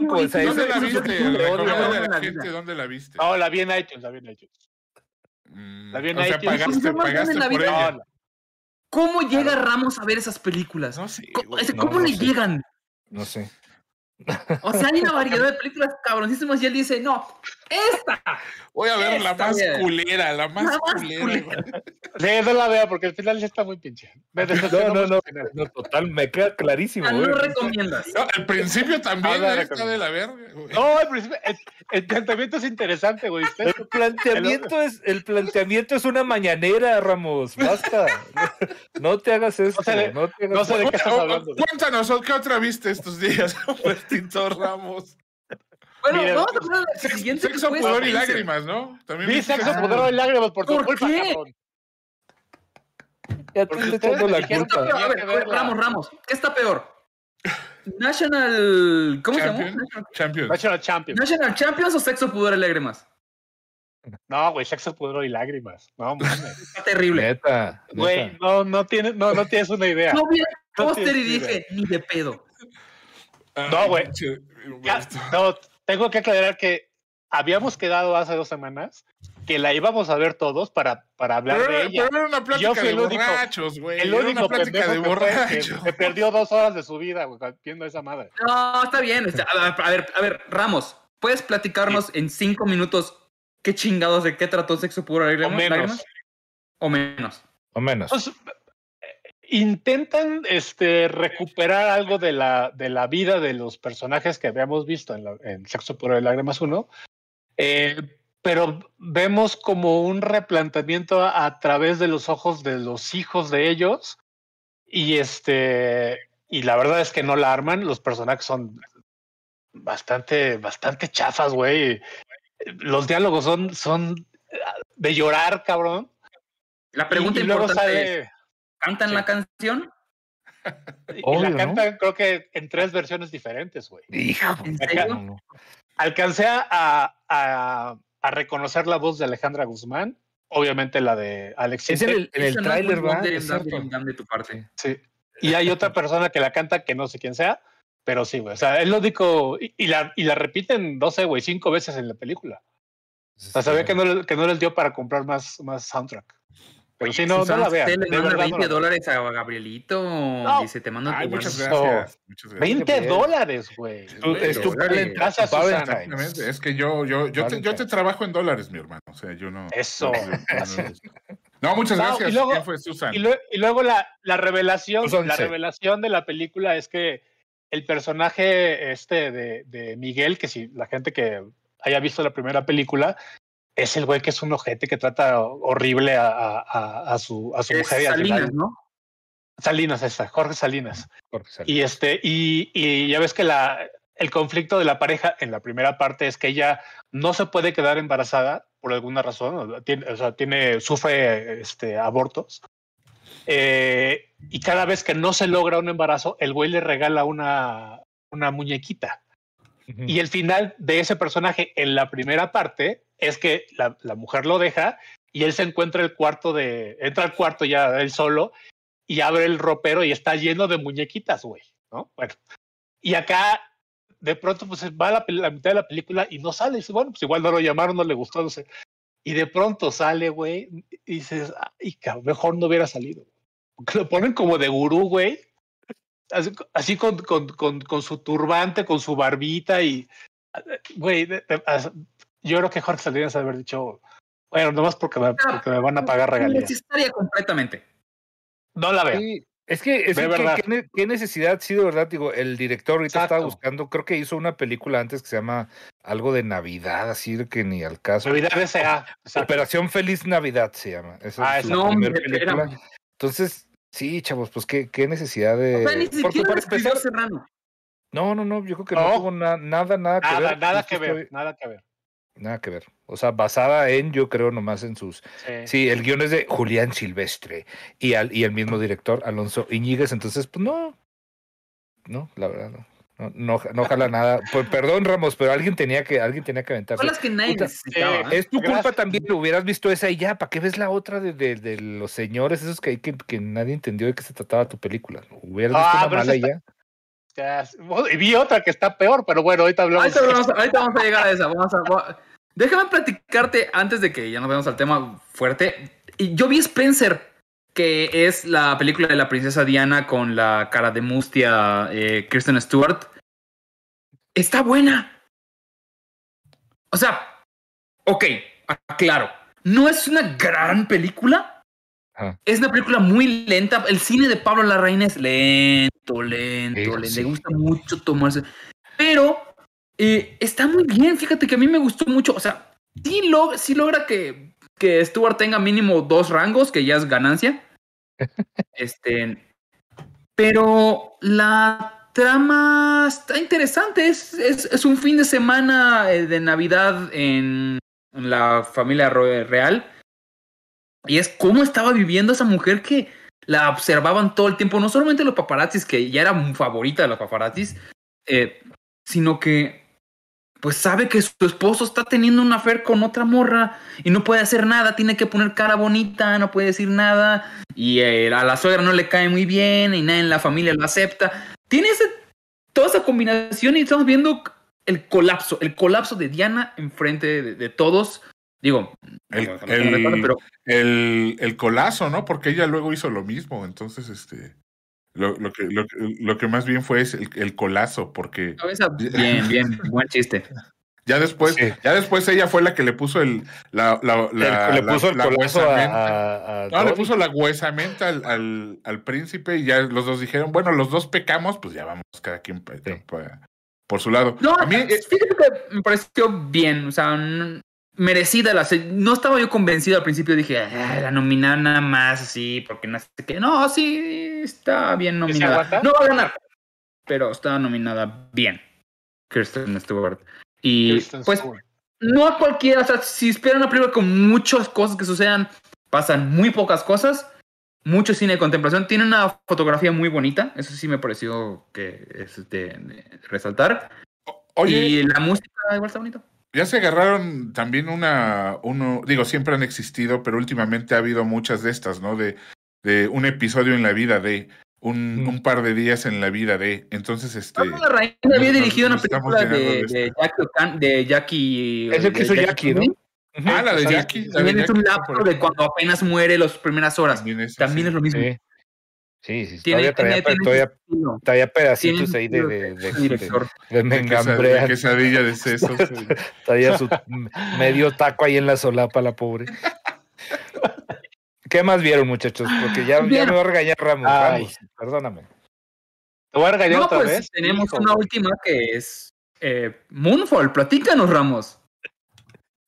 Pues ¿Dónde la viste? a la gente dónde la viste. No, la vi en iTunes, la vi en iTunes. Mm, la vi en o sea, iTunes. pagaste, ¿Cómo se pagaste llama la por ella. No, ¿Cómo llega Ramos a ver esas películas? No sé, ¿Cómo, no, ¿cómo no le sé. llegan? No sé. O sea, hay una variedad de películas cabroncísimas y él dice, no, esta. Voy a ver la más bien. culera, la más La más culera. culera. güey. Sí, no la vea porque al final ya está muy pinche. Me No, no, no, no, total, me queda clarísimo. Ah, no lo recomiendas. No, al principio también Ah, está de la verga. güey. No, al principio, el, el planteamiento es interesante, güey. El planteamiento es, el planteamiento es una mañanera, Ramos. Basta. No te hagas esto. No sé de- no te hagas no sé de qué estás O- o- hablando. Cuéntanos, ¿qué otra viste estos días, Extintor Ramos? Bueno, Mira, vamos a hablar del Sexo, siguiente. sexo, fue pudor y lágrimas, ¿no? También Vi viste sexo, que- pudor y lágrimas por tu ¿Por culpa, qué? cabrón. Ya te Porque estoy echando la dijeron ¿Qué está culpa. peor? A ver, a ver. Ramos, Ramos. ¿Qué está peor? National. ¿Cómo se llama? Champions. National Champion. National Champions o sexo, pudor y lágrimas. No, güey, sexo, pudor y lágrimas. No, mames. Está terrible. Neta. Güey, no, no tienes, no, no tienes una idea. Yo vi el No póster y dije, ni de pedo. Ay, No, güey. no, tengo que aclarar que habíamos quedado hace dos semanas que la íbamos a ver todos para, para hablar Pero, de ella. pero era una plática Yo fui de el único- borrachos, güey. El Era único una plática de que, que borrachos. se perdió dos horas de su vida, güey, viendo esa madre. No, está bien. a, ver, a ver, Ramos, ¿puedes platicarnos en cinco minutos qué chingados de qué trató sexo, pudor y O lágrimas? menos. O menos. O menos. Pues, intentan este, recuperar algo de la, de la vida de los personajes que habíamos visto en, la- en Sexo Puro de Lágrimas 1, eh, pero vemos como un replanteamiento a, a través de los ojos de los hijos de ellos y este y la verdad es que no la arman, los personajes son bastante, bastante chafas, güey. Los diálogos son, son de llorar, cabrón. La pregunta y, y luego importante es, ¿cantan Sí. la canción? y Obvio, la ¿no? cantan creo que en tres versiones diferentes, güey. Hijo. ¿En serio? Alcancé a, a, a reconocer la voz de Alejandra Guzmán, obviamente la de Alex Es el, en el no tráiler, and Wonder de tu parte. sí. Y hay otra persona que la canta que no sé quién sea, pero sí, güey. O sea, es lo único. Y, y la, y la repiten, no sé, güey, cinco veces en la película. O sea, sabía que no, le- que no les dio para comprar más, más soundtrack. Sí, no, no la. Estel le manda verdad, 20 no dólares a Gabrielito. No. Dice, te mando Ay, muchas gracias. Muchas gracias. 20 bien. dólares, güey. Es tu. Valentine's. Exactamente. Es que yo, yo, yo, te, yo te trabajo en dólares, mi hermano. O sea, yo no. Eso. no- No, muchas No, y gracias. luego- ¿Quién fue Susan? Y, y luego la, la revelación, la revelación de la película es que el personaje este de, de Miguel, que si la gente que haya visto la primera película, es el güey que es un ojete que trata horrible a, a- a- a su, a su Es mujer y al Salinas, final- ¿no? Salinas, esa, Jorge Salinas. Jorge Salinas. Y este, y, y ya ves que la el conflicto de la pareja en la primera parte es que ella no se puede quedar embarazada por alguna razón, tiene, o sea, tiene, sufre este, abortos. Eh, y cada vez que no se logra un embarazo, el güey le regala una, una muñequita. Y el final de ese personaje en la primera parte es que la, mujer lo deja y él se encuentra el cuarto de, entra al cuarto ya él solo y abre el ropero y está lleno de muñequitas, güey, ¿no? Bueno, y acá de pronto pues va la, la, mitad de la película y no sale. Dice, bueno, pues igual no lo llamaron, no le gustó, no sé. Y de pronto sale, güey, y dices, ay, cabrón, mejor no hubiera salido. Porque lo ponen como de gurú, güey. Así, así con, con, con, con, su turbante, con su barbita y, güey, yo creo que Jorge Salinas haber dicho, bueno, nomás porque me, porque me van a pagar regalías. Necesitaría completamente. No la veo. Sí, es que, es De que verdad. ¿qué, qué necesidad, sí, de verdad, digo, el director ahorita estaba Exacto. buscando, creo que hizo una película antes que se llama algo de Navidad, así de que ni al caso. Navidad S.A. Operación Feliz Navidad se llama. Esa Ah, es la No, primer hombre, película. Entonces, sí, chavos, pues qué, qué necesidad de. O sea, ni Porque siquiera para lo escribió empezar, Serrano. no, no, no, yo creo que no, No. tuvo na- nada, nada que Nada, ver. nada que ver, estoy- nada que ver. Nada que ver. O sea, basada en, yo creo, nomás en sus. Sí. Sí, el guion es de Julián Silvestre y, al, y el mismo director, Alonso Iñiguez. Entonces, pues no. No, la verdad, no. No, no, no jala nada. Pues perdón, Ramos, pero alguien tenía que, alguien tenía que aventarse. Son las que nadie Puta, eh. Es tu culpa también, hubieras visto esa y ya, ¿para qué ves la otra de, de, de los señores, esos que, hay que, que nadie entendió de qué se trataba tu película? Hubieras visto Ah, una mala y ya. Ya, vi otra que está peor, pero bueno, ahorita hablamos. Ahorita, vamos, ahorita vamos a llegar a esa. Déjame platicarte antes de que ya nos vayamos al tema fuerte. Yo vi Spencer, que es la película de la princesa Diana con la cara de mustia eh, Kristen Stewart. Está buena. O sea, ok, aclaro. No es una gran película. Ajá. Es una película muy lenta. El cine de Pablo Larraín es lento, lento, Eso le, sí. le gusta mucho tomarse. Pero eh, está muy bien. Fíjate que a mí me gustó mucho. O sea, sí, lo, sí logra que, que Stuart tenga mínimo dos rangos, que ya es ganancia. este. Pero la trama está interesante. Es, es, es un fin de semana eh, de Navidad en, la familia real. Y es cómo estaba viviendo esa mujer que la observaban todo el tiempo, no solamente los paparazzis, que ya era favorita de los paparazzis, eh, sino que pues sabe que su esposo está teniendo una affair con otra morra y no puede hacer nada, tiene que poner cara bonita, no puede decir nada, y eh, a la suegra no le cae muy bien y nadie en la familia lo acepta. Tiene toda esa combinación y estamos viendo el colapso, el colapso de Diana enfrente de todos. Digo, El- no, no tengo el- recuerdo, pero El, el colazo, ¿no? Porque ella luego hizo lo mismo. Entonces, este. Lo, lo que, lo, que- lo que más bien fue es el, el colazo, porque cabeza, bien, bien, buen chiste. ya después, Sí. ya después ella fue la que le puso el, la, la, la- le puso el la- la colazo a, huesamenta. a- a No, le puso la huesamenta al, al, al príncipe y ya los dos dijeron, bueno, los dos pecamos, pues ya vamos cada quien pa- Sí. por su lado. No, a mí, eh, fíjate que me pareció bien, o sea, merecida la. No estaba yo convencido al principio, dije, "Ah, la nominaron nada más así, porque no sé qué. No, sí, está bien nominada. No va a ganar, pero está nominada bien. Kirsten Stewart. Y Kristen pues Stewart. no a cualquiera, o sea, si esperan una película con muchas cosas que sucedan, pasan muy pocas cosas. Mucho cine de contemplación. Tiene una fotografía muy bonita. Eso sí me pareció que es de, de resaltar. oye, Y la música igual está bonita. Ya se agarraron también una, uno, digo, siempre han existido, pero últimamente ha habido muchas de estas, ¿no? De, de un episodio en la vida de, un, Mm. un par de días en la vida de. Entonces, este. Pablo Larraín había nos- dirigido una película de, de de Jackie O'Can- de Jackie. Es el que hizo Jackie, ¿no? Kennedy. Ujú. Ah, la de Jackie. También es un Jackie, lapso de cuando apenas muere las primeras horas. También es, También así. es lo mismo. Sí, sí, sí. Todavía traía, todavía, pedacitos ahí de, estilo de, de, de, director. quesadilla de sesos. Traía su medio taco ahí en la solapa, la pobre. ¿Qué más vieron, muchachos? Porque ya, ya me va a regañar Ramos. Ay. Ramos, perdóname. Te voy a regañar No, otra pues vez. tenemos Hijo, una última que es eh, Moonfall. Platícanos, Ramos.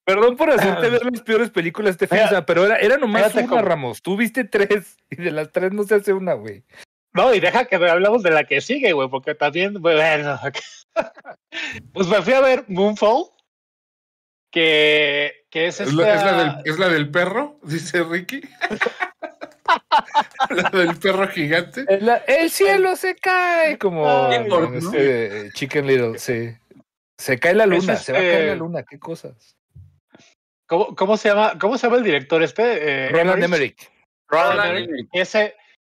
Perdón por hacerte ver las peores películas de fin de Mira, semana, pero era, era nomás una, cómo- Ramos. Tú viste tres y de las tres no se hace una, güey. No, y deja que hablamos de la que sigue, güey, porque también, bueno, Pues me fui a ver Moonfall, que, que es, ¿Es la, es la esta- del, es la del perro? Dice Ricky. la del perro gigante. El, el cielo se cae como Ay, en ¿no? este, Chicken Little, sí. Se cae la luna, Es se va a caer la este- luna, qué cosas. ¿Cómo, cómo se llama, ¿Cómo se llama el director este? Eh, Roland Emmerich. Roland Emmerich. Ese,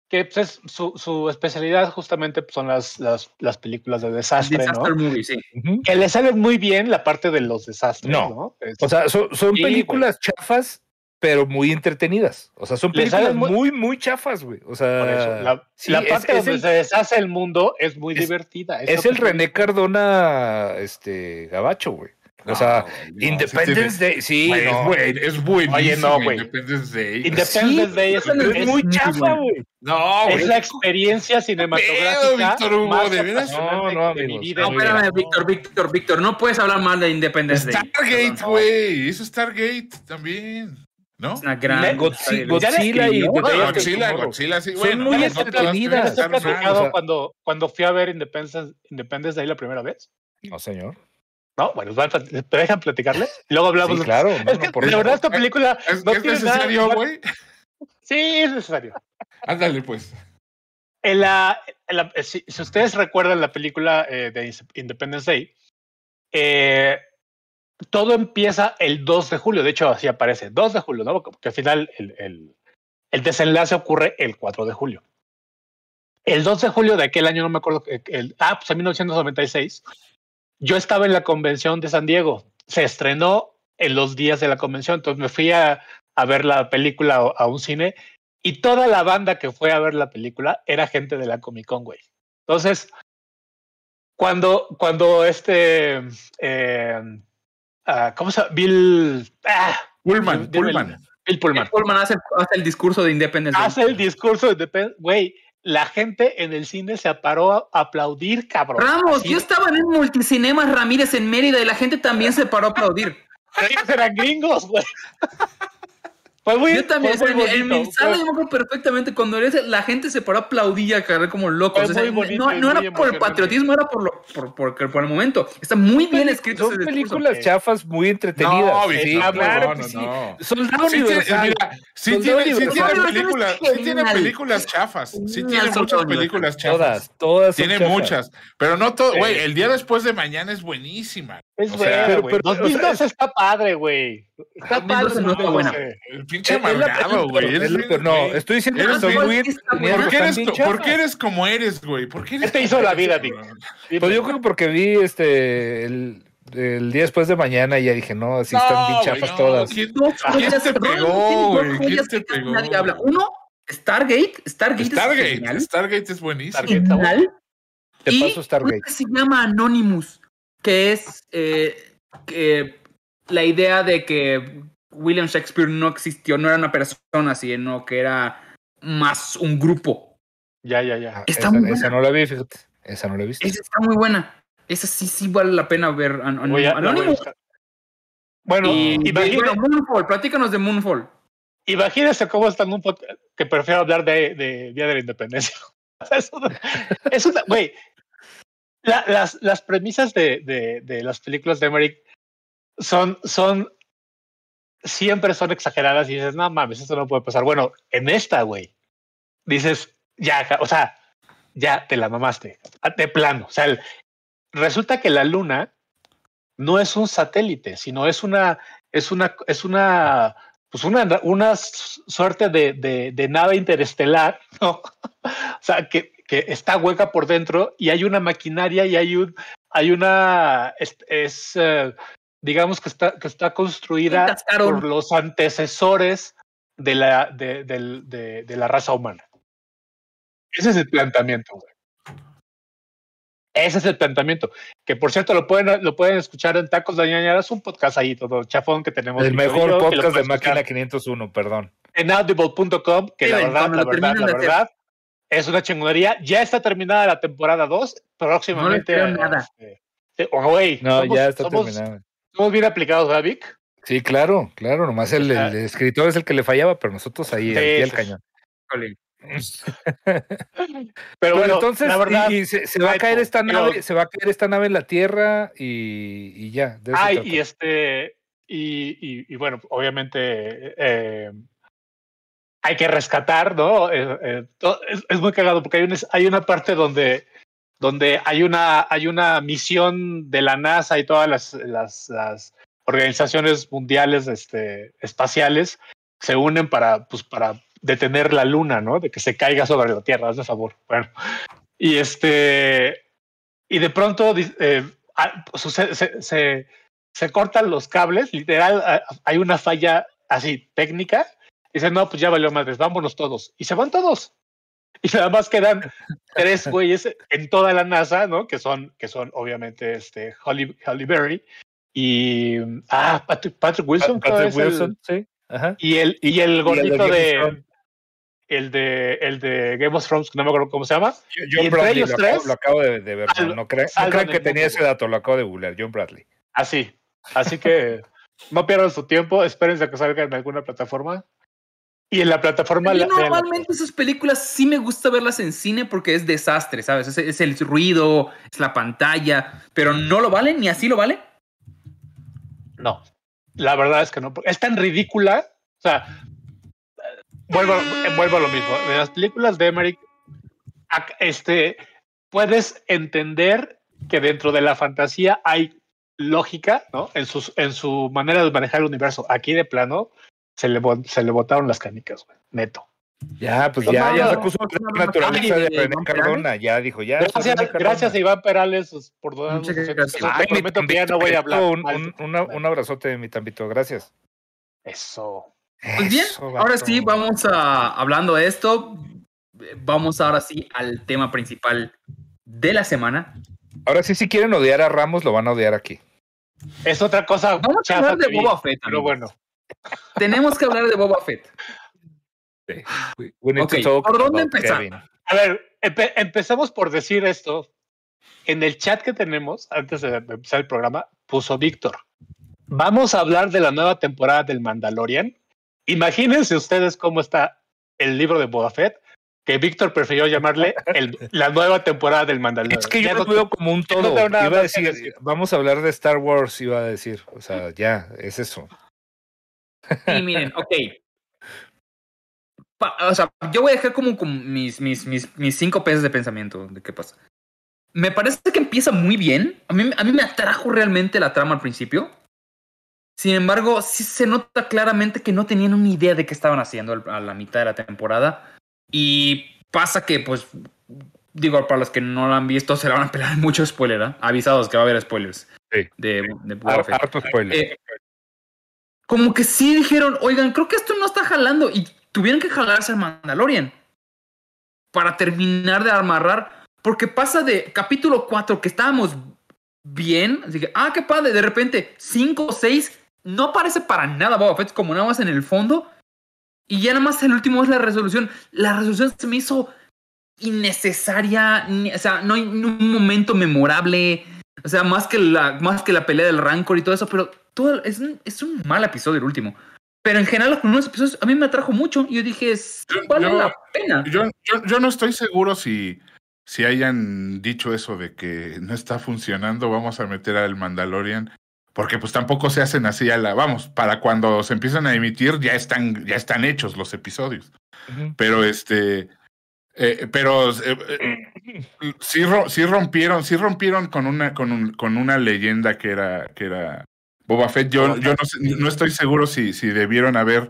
que pues, es su, su especialidad justamente pues, son las, las, las películas de desastre, Disaster ¿no? movie, sí. Ujú. Que le salen muy bien la parte de los desastres, No. ¿no? Es- O sea, son, son Sí, películas chafas, pero muy entretenidas. O sea, son películas muy, muy- muy, chafas, güey. O por sea, eso, la, sí, la es- parte es donde el- se deshace el mundo es muy es- divertida. es el René Cardona, este, gabacho, güey. O sea, No, Independence Day, sí, Güey, no. Es, buen, es buenísimo. Oye, no, güey. Independence Day. Independence Sí, Day es, es es- muy muy chafa, bueno. güey. No, es güey. la experiencia cinematográfica Víctor Hugo? ¿De veras? No, no, amigos, vida. No, Muy espérame. Víctor, Víctor, Víctor. No puedes hablar mal de Independence Day. Stargate, güey. Es Stargate también. ¿no? Es una gran. Godzilla, Godzilla y Bueno, Godzilla, Tomorrow. Godzilla, sí. Son bueno, muy no todas entretenidas. tienen ¿Les he que estar mal, platicado cuando fui a ver Independence, Independence Day la primera vez? No, señor. No, bueno, ¿me dejan platicarles? Y luego hablamos Sí, de- claro. no, Es no, que por de eso. verdad esta película ¿Es, no es tiene necesario, güey? Sí, es necesario. Ándale, pues. En la, en la- si, si ustedes recuerdan la película eh, de Independence Day, eh, todo empieza el 2 de julio. De hecho, así aparece, 2 de julio, ¿no? Porque al final el, el- el desenlace ocurre el 4 de julio. El 2 de julio de aquel año, no me acuerdo, eh, el, ah, pues en 1996, yo estaba en la convención de San Diego. Se estrenó en los días de la convención, entonces me fui a, a ver la película a- a un cine y toda la banda que fue a ver la película era gente de la Comic Con, güey. Entonces, cuando, cuando este, eh, ah, ¿cómo se llama? Bill, ah, Pullman, dime el- Pullman. Bill Pullman, Pullman hace, hace el discurso de Independence hace el discurso de Independence, güey, la gente en el cine se paró a aplaudir, cabrón. Ramos, Así yo estaba en el Multicinemas Ramírez en Mérida y la gente también se paró a aplaudir. Ellos eran gringos, güey. Fue muy, Yo también, fue en, muy mi- en bonito, mi sala fue- yo me acuerdo perfectamente cuando eres, la gente se paró a aplaudir y a cargar como locos. Fue O sea, muy bonito no, no era por el patriotismo, era por, lo, por, por, por el momento. Está muy bien escrito Son ese películas chafas muy entretenidas. No, sí, claro no, que no, sí. no. Soldado Sí tiene, Universal. mira, sí Soldado tiene, Universal. películas, sí tiene películas chafas, sí tiene Soldado muchas películas chafas. Todas, todas. son Tiene chafas. muchas, pero no todo, güey, el día después de mañana es buenísima. Es buena, pero- güey. pero- o sea, 2012 está padre, güey. Está 2012 padre. No está buena. 2012. El pinche Es- es la- amargado, es- güey. es. No, estoy diciendo que bien- muy ¿Por qué, eres, ¿Por qué eres como eres, güey? ¿Por qué eres ¿Qué te hizo la vida, cabrón? Pues yo creo porque vi este el, el día después de mañana y ya dije, no, así están bien chafas todas. ¿quién- Dos ¿Quién joyas- te Roland pegó, güey? ¿Quién te que pegó? Nadie habla. Uno, Stargate. Stargate, es Stargate, genial. Stargate es buenísimo. Stargate. Te y paso Stargate. una que se llama Anonymous, que es eh, que la idea de que William Shakespeare no existió, no era una persona, sino que era más un grupo. Ya, ya, ya. Está esa, muy esa buena. no la vi, fíjate. Esa no la he visto. Esa está muy buena. Esa sí, sí vale la pena ver. An- a-. Bueno, y imagine- bueno, Moonfall, platícanos de Moonfall. imagínese cómo está podcast que prefiero hablar de, de Día de la Independencia. es una, es una- güey. la- las, las premisas de, de, de las películas de Emmerich son, son, siempre son exageradas y dices, no mames, esto no puede pasar. Bueno, en esta, güey, dices, ya, o sea, ya te la mamaste, de plano. O sea, resulta que la luna no es un satélite, sino es una, es una, es una, pues una, una suerte de, de, nave interestelar, ¿no? o sea, que, que está hueca por dentro y hay una maquinaria y hay un, hay una, es, es, eh, digamos que está, que está construida por los antecesores de la, de, del- de- de la raza humana. Ese es el planteamiento, güey. Ese es el planteamiento. Que por cierto, lo pueden, lo pueden escuchar en Tacos de un podcast ahí todo chafón que tenemos. El mejor yo, podcast de Máquina escuchar 501, perdón. En audible.com, que Sí, la verdad, la verdad, la verdad, es una chingonería. Ya está terminada la temporada 2, próximamente. creo nada. este, oh, No, somos- ya está somos, terminado. Somos bien aplicados, ¿verdad, Vic? Sí, claro, claro. Nomás el, el escritor es el que le fallaba, pero nosotros ahí, Sí, sí. cañón. Pero bueno, entonces, la verdad, y, se, se va a caer esta pero- nave, se va a caer esta nave en la Tierra y, y ya. Ay, y este, y, bueno, obviamente eh, hay que rescatar, ¿no? Eh, eh, es, es muy cagado porque hay una, hay una parte donde, donde hay una, hay una misión de la NASA y todas las, las, organizaciones mundiales este, espaciales se unen para, pues, para detener la luna, ¿no? De que se caiga sobre la Tierra, hazme favor. Bueno, y este, y de pronto eh, sucede- se, se, cortan los cables, literal, hay una falla así técnica. Dicen, no, pues ya valió madres, vámonos todos. Y se van todos. Y nada más quedan tres güeyes en toda la NASA, ¿no? Que son, que son obviamente este Holly, Halle Berry y ah, Patrick, Patrick Wilson. creo Patrick el- Wilson, sí. Ajá. y el, y el gordito de, el de el de Game of Thrones, que no me acuerdo cómo se llama. John entre Bradley, ellos lo, acabo, tres, lo acabo de, de ver. salvan- no, no, cre- no que tenía mundo, ese dato, lo acabo de googlear. John Bradley. Así. Así que no pierdan su tiempo, espérense a que salga en alguna plataforma. Y en la plataforma la- normalmente esas películas sí me gusta verlas en cine porque es desastre, ¿sabes? Es, es el ruido, es la pantalla, pero no lo vale, ni así lo vale. No, la verdad es que no. Es tan ridícula. O sea, vuelvo, vuelvo a lo mismo. En las películas de Emmerich, ac- este, puedes entender que dentro de la fantasía hay lógica, ¿no? En, sus, en su manera de manejar el universo. Aquí de plano se le, bo- se le botaron las canicas, güey. Neto. Ya, pues No, ya, no, ya sacó su no, naturaleza de René Cardona. Ya dijo, ya. Gracias, a Iván Perales por darnos Muchas 200 gracias. pesos. Ay, Te mi prometo que ya no voy a hablar. Un, un, una- un abrazote de mi tambito, gracias. Eso. Pues bien, Eso, ahora sí, vamos a, hablando de esto, eh, vamos ahora sí al tema principal de la semana. Ahora sí, si quieren odiar a Ramos, lo van a odiar aquí. Es otra cosa. Vamos a hablar de Boba Fett. Pero bueno. Tenemos que hablar de Boba Fett. We- we need to Ok, talk ¿por dónde? Kevin. A ver, empe- empezamos por decir esto. En el chat que tenemos, antes de empezar el programa, puso Víctor. Vamos a hablar de la nueva temporada del Mandalorian. Imagínense ustedes cómo está el libro de Boba Fett, que Víctor prefirió llamarle el- la nueva temporada del Mandalorian. Es que yo Ya lo no- veo como un todo. Iba a decir. vamos a hablar de Star Wars, iba a decir. O sea, ya, es eso. Y miren, ok. Pa- o sea, yo voy a dejar como, como mis, mis, mis, mis cinco pesos de pensamiento de qué pasa. Me parece que empieza muy bien. A mí, a mí me atrajo realmente la trama al principio. Sin embargo, sí se nota claramente que no tenían una idea de qué estaban haciendo a la mitad de la temporada. Y pasa que, pues, digo, para los que no lo han visto, se la van a pelar mucho spoiler, ¿ah? Avisados que va a haber spoilers. Sí. De, de Har- Fett. Harto spoiler. Eh, como que sí dijeron, oigan, creo que esto no está jalando. Y tuvieron que jalarse al Mandalorian para terminar de amarrar. Porque pasa de capítulo 4 que estábamos bien. Así que, ah, qué padre. De repente, 5 o 6. No parece para nada Boba Fett, como nada más en el fondo. Y ya nada más el último es la resolución. La resolución se me hizo innecesaria. O sea, no hay un momento memorable. O sea, más que la, más que la pelea del Rancor y todo eso, pero todo es un, es un mal episodio el último. Pero en general los primeros episodios a mí me atrajo mucho y yo dije, sí, vale yo- la pena. Yo, yo, yo no estoy seguro si, si hayan dicho eso de que no está funcionando, vamos a meter al Mandalorian, porque pues tampoco se hacen así a la, vamos, para cuando se empiezan a emitir ya están, ya están hechos los episodios. Pero este, eh, pero eh, eh, sí, ro- sí rompieron, sí rompieron con una, con un, con una leyenda que era, que era Boba Fett. Yo, yo no, sé- no estoy seguro si, si debieron haber,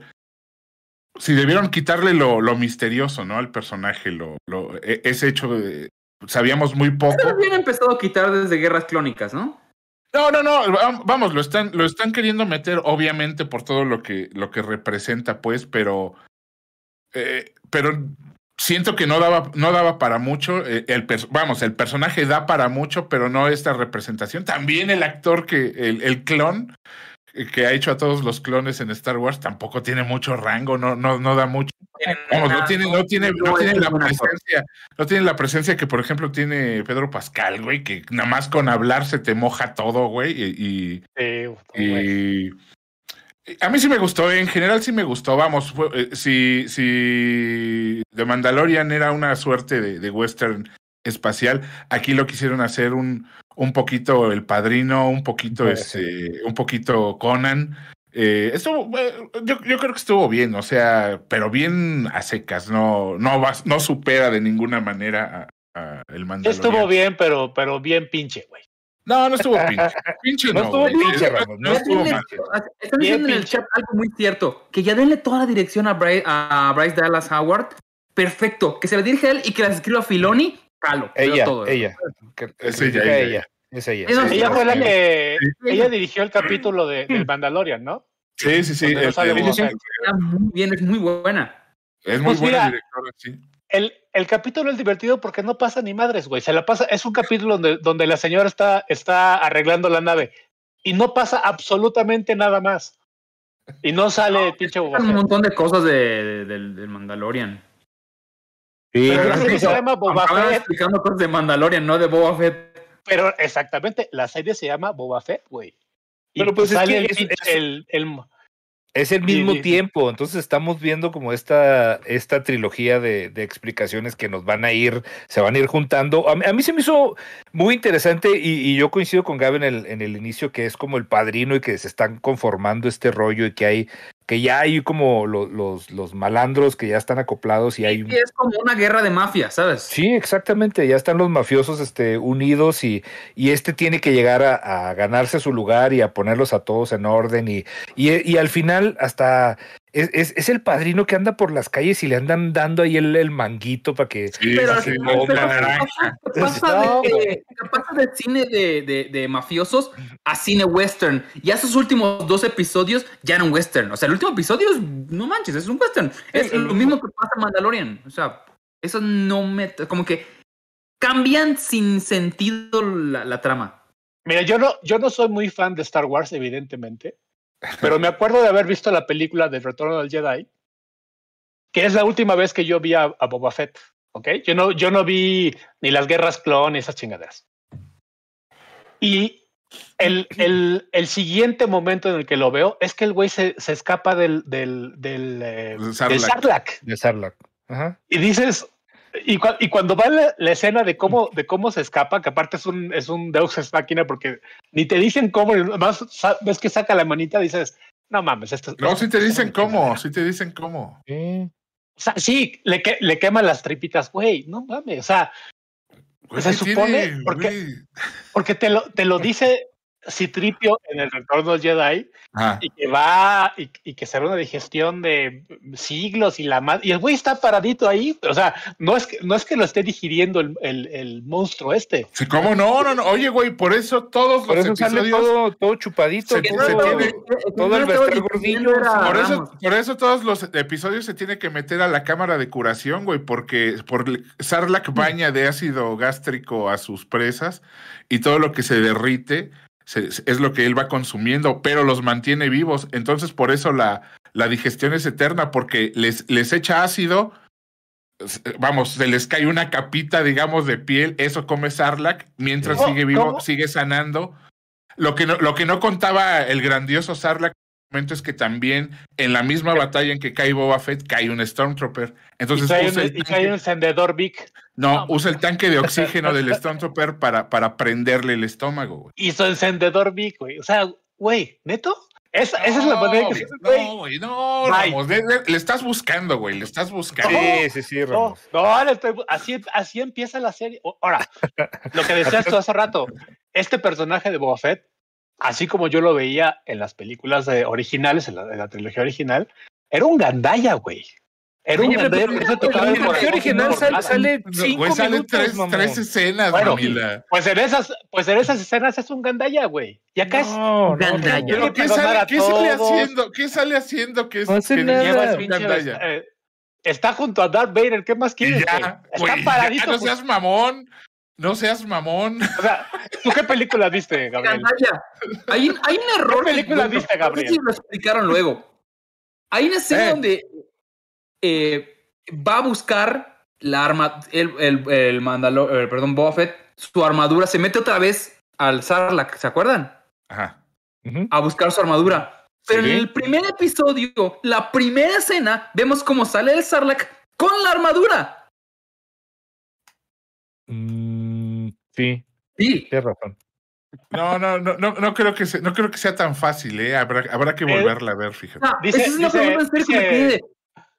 si debieron quitarle lo, lo misterioso, ¿no? Al personaje, lo, lo, e- ese hecho de, sabíamos muy poco. Pero habían empezado a quitar desde Guerras Clónicas, ¿no? No, no, no, va- vamos, lo están, lo están queriendo meter, obviamente, por todo lo que, lo que representa, pues, pero, eh, pero siento que no daba, no daba para mucho. eh, El, vamos, el personaje da para mucho, pero no esta representación. También el actor que, el, el clon eh, que ha hecho a todos los clones en Star Wars tampoco tiene mucho rango, no, no, no da mucho. Vamos, no tiene, no tiene, no tiene la presencia, no tiene la presencia que, por ejemplo, tiene Pedro Pascal, güey, que nada más con hablar se te moja todo, güey, y, y, Sí, güey. y, A mí sí me gustó, en general sí me gustó. Vamos, fue- eh, si, si The Mandalorian era una suerte de, de western espacial, aquí lo quisieron hacer un, un poquito El Padrino, un poquito, este, un poquito Conan. Eh, estuvo, eh, yo, yo creo que estuvo bien, o sea, pero bien a secas, no, no, va- no supera de ninguna manera a, a El Mandalorian. Estuvo bien, pero, pero bien pinche, güey. No, no estuvo pinche. Pinche No no. estuvo güey. pinche, Ramón, no estuvo denle- mal. Están diciendo en el chat algo muy cierto. Que ya denle toda la dirección a Bryce, a Bryce Dallas Howard. Perfecto. Que se la dirija a él y que las escriba Filoni. Calo. Ella, todo ella. que- Es ella, ella. ella. Es ella. Ella fue la que. Ella dirigió el capítulo de, del Mandalorian, ¿no? Sí, sí, sí. No el- muy bien, es muy buena. es muy Pues buena mira, directora, sí. El, el capítulo es divertido porque no pasa ni madres, güey. Se la pasa, es un capítulo donde, donde la señora está, está arreglando la nave y no pasa absolutamente nada más. Y no sale el pinche Boba Un Fett. montón de cosas de, de- del, del Mandalorian. Sí, Pero no si sí. se llama Boba Fett, explicando cosas de Mandalorian, no de Boba Fett. pero exactamente, la serie se llama Boba Fett, güey. Pero pues es sale que el, es- el- el- Es el mismo sí, sí. tiempo, entonces estamos viendo como esta, esta trilogía de, de explicaciones que nos van a ir, se van a ir juntando. A mí, a mí se me hizo muy interesante y, y yo coincido con Gaby en el, en el inicio que es como el padrino y que se están conformando este rollo y que hay, que ya hay como lo- los, los malandros que ya están acoplados y hay Y es como una guerra de mafia, ¿sabes? Sí, exactamente. Ya están los mafiosos este, unidos y, y este tiene que llegar a, a ganarse su lugar y a ponerlos a todos en orden. Y, y, y al final, hasta es, es, es el padrino que anda por las calles y le andan dando ahí el, el manguito para que. Sí, Pero, sí, la pero naranja. ¿qué pasa, No, de, pasa de cine de, de- de mafiosos a cine western? Ya esos últimos dos episodios ya eran western. O sea, el último episodio es, no manches, es un western. Es lo mismo que pasa en Mandalorian. O sea, eso no me... Como que cambian sin sentido la, la trama. Mira, yo no, yo no soy muy fan de Star Wars, evidentemente, pero me acuerdo de haber visto la película del Retorno del Jedi, que es la última vez que yo vi a, a Boba Fett. ¿ok? Yo no, yo no vi ni las guerras clon ni esas chingaderas. Y el, el, el siguiente momento en el que lo veo es que el güey se, se escapa del, del, del, eh, Del. Sarlacc. De Sarlacc. Ajá. Y dices, y, cua- y cuando va la, la escena de cómo, de cómo se escapa, que aparte es un, es un Deus Ex Máquina, porque ni te dicen cómo, más ves que saca la manita, dices, no mames, esto es. No, sí te dicen cómo, sí te dicen cómo. Sí. O sea, sí, le, que, le quema las tripitas, güey, no mames, o sea, Güey, Se ¿qué supone, tiene, porque- güey? porque te lo, te lo dice Citripio en el Retorno Jedi, Ajá. y que va, y, y que será una digestión de siglos y la ma- y el güey está paradito ahí, o sea, no es que, no es que lo esté digiriendo el, el, el monstruo este. Sí, ¿Cómo no? No, no. Oye, güey, por eso todos Por los eso sale episodios. todo, todo chupadito. Se- tiene- todo el vestir gordillo, Por eso, por eso todos los episodios se tiene que meter a la cámara de curación, güey, porque por Sarlacc baña de ácido gástrico a sus presas y todo lo que se derrite se- es lo que él va consumiendo, pero los mantiene vivos. Entonces, por eso la, la digestión es eterna, porque les, les echa ácido, vamos, se les cae una capita, digamos, de piel, eso come Sarlacc, mientras ¿Cómo? sigue vivo, ¿Cómo? sigue sanando. Lo que no, lo que no contaba el grandioso Sarlacc momento es que también en la misma batalla en que cae Boba Fett cae un Stormtrooper. Entonces y trae, usa un, el y trae tanque, un encendedor Vic. no, no, usa el tanque de oxígeno del Stormtrooper para, para prenderle el estómago, güey. Y su encendedor Vic, güey. O sea, güey, ¿neto? Esa, esa es la manera que... No, güey, No, güey, no, Bye. Ramos, le, le- le estás buscando, güey, le estás buscando. Sí, sí, sí, No, Ramos. no, le estoy- así, así empieza la serie. Ahora, lo que decías tú hace rato, este personaje de Boba Fett, así como yo lo veía en las películas eh, originales, en la, en la trilogía original, era un gandalla, güey. Era un Oye, gandalla pero que se tocaba La el trilogía corazón original sale, cinco güey, salen minutos, tres, escenas, Bueno. Pues en esas, pues en esas escenas es un gandalla, güey. Y acá es No, Gandalla. no. Pero ¿qué sale, qué haciendo? ¿Qué sale haciendo que es No hace que nada. lleva el es pinche, gandalla? eh, está junto a Darth Vader, ¿qué más quieres? güey? ya, Está güey, ya, paradito. no seas mamón, no seas mamón. O sea, ¿tú qué película viste, Gabriel? Hay, un- hay un error. ¿Qué película bueno, viste, No sé Gabriel? si lo explicaron luego. Hay una escena Eh. donde eh, va a buscar la arma, el, el, el Mandalo- eh, perdón, Boba Fett, su armadura, se mete otra vez al Sarlacc, ¿se acuerdan? Ajá. A buscar su armadura. Pero Sí. en el primer episodio, la primera escena, vemos cómo sale el Sarlacc con la armadura. Mm, sí, Sí. tienes razón. No, no, no, no, no creo que sea, no creo que sea tan fácil, ¿eh? Habrá, habrá que volverla a ver, fíjate. Ah, Dice- esa es una dice- pregunta en serio que me dice- quedé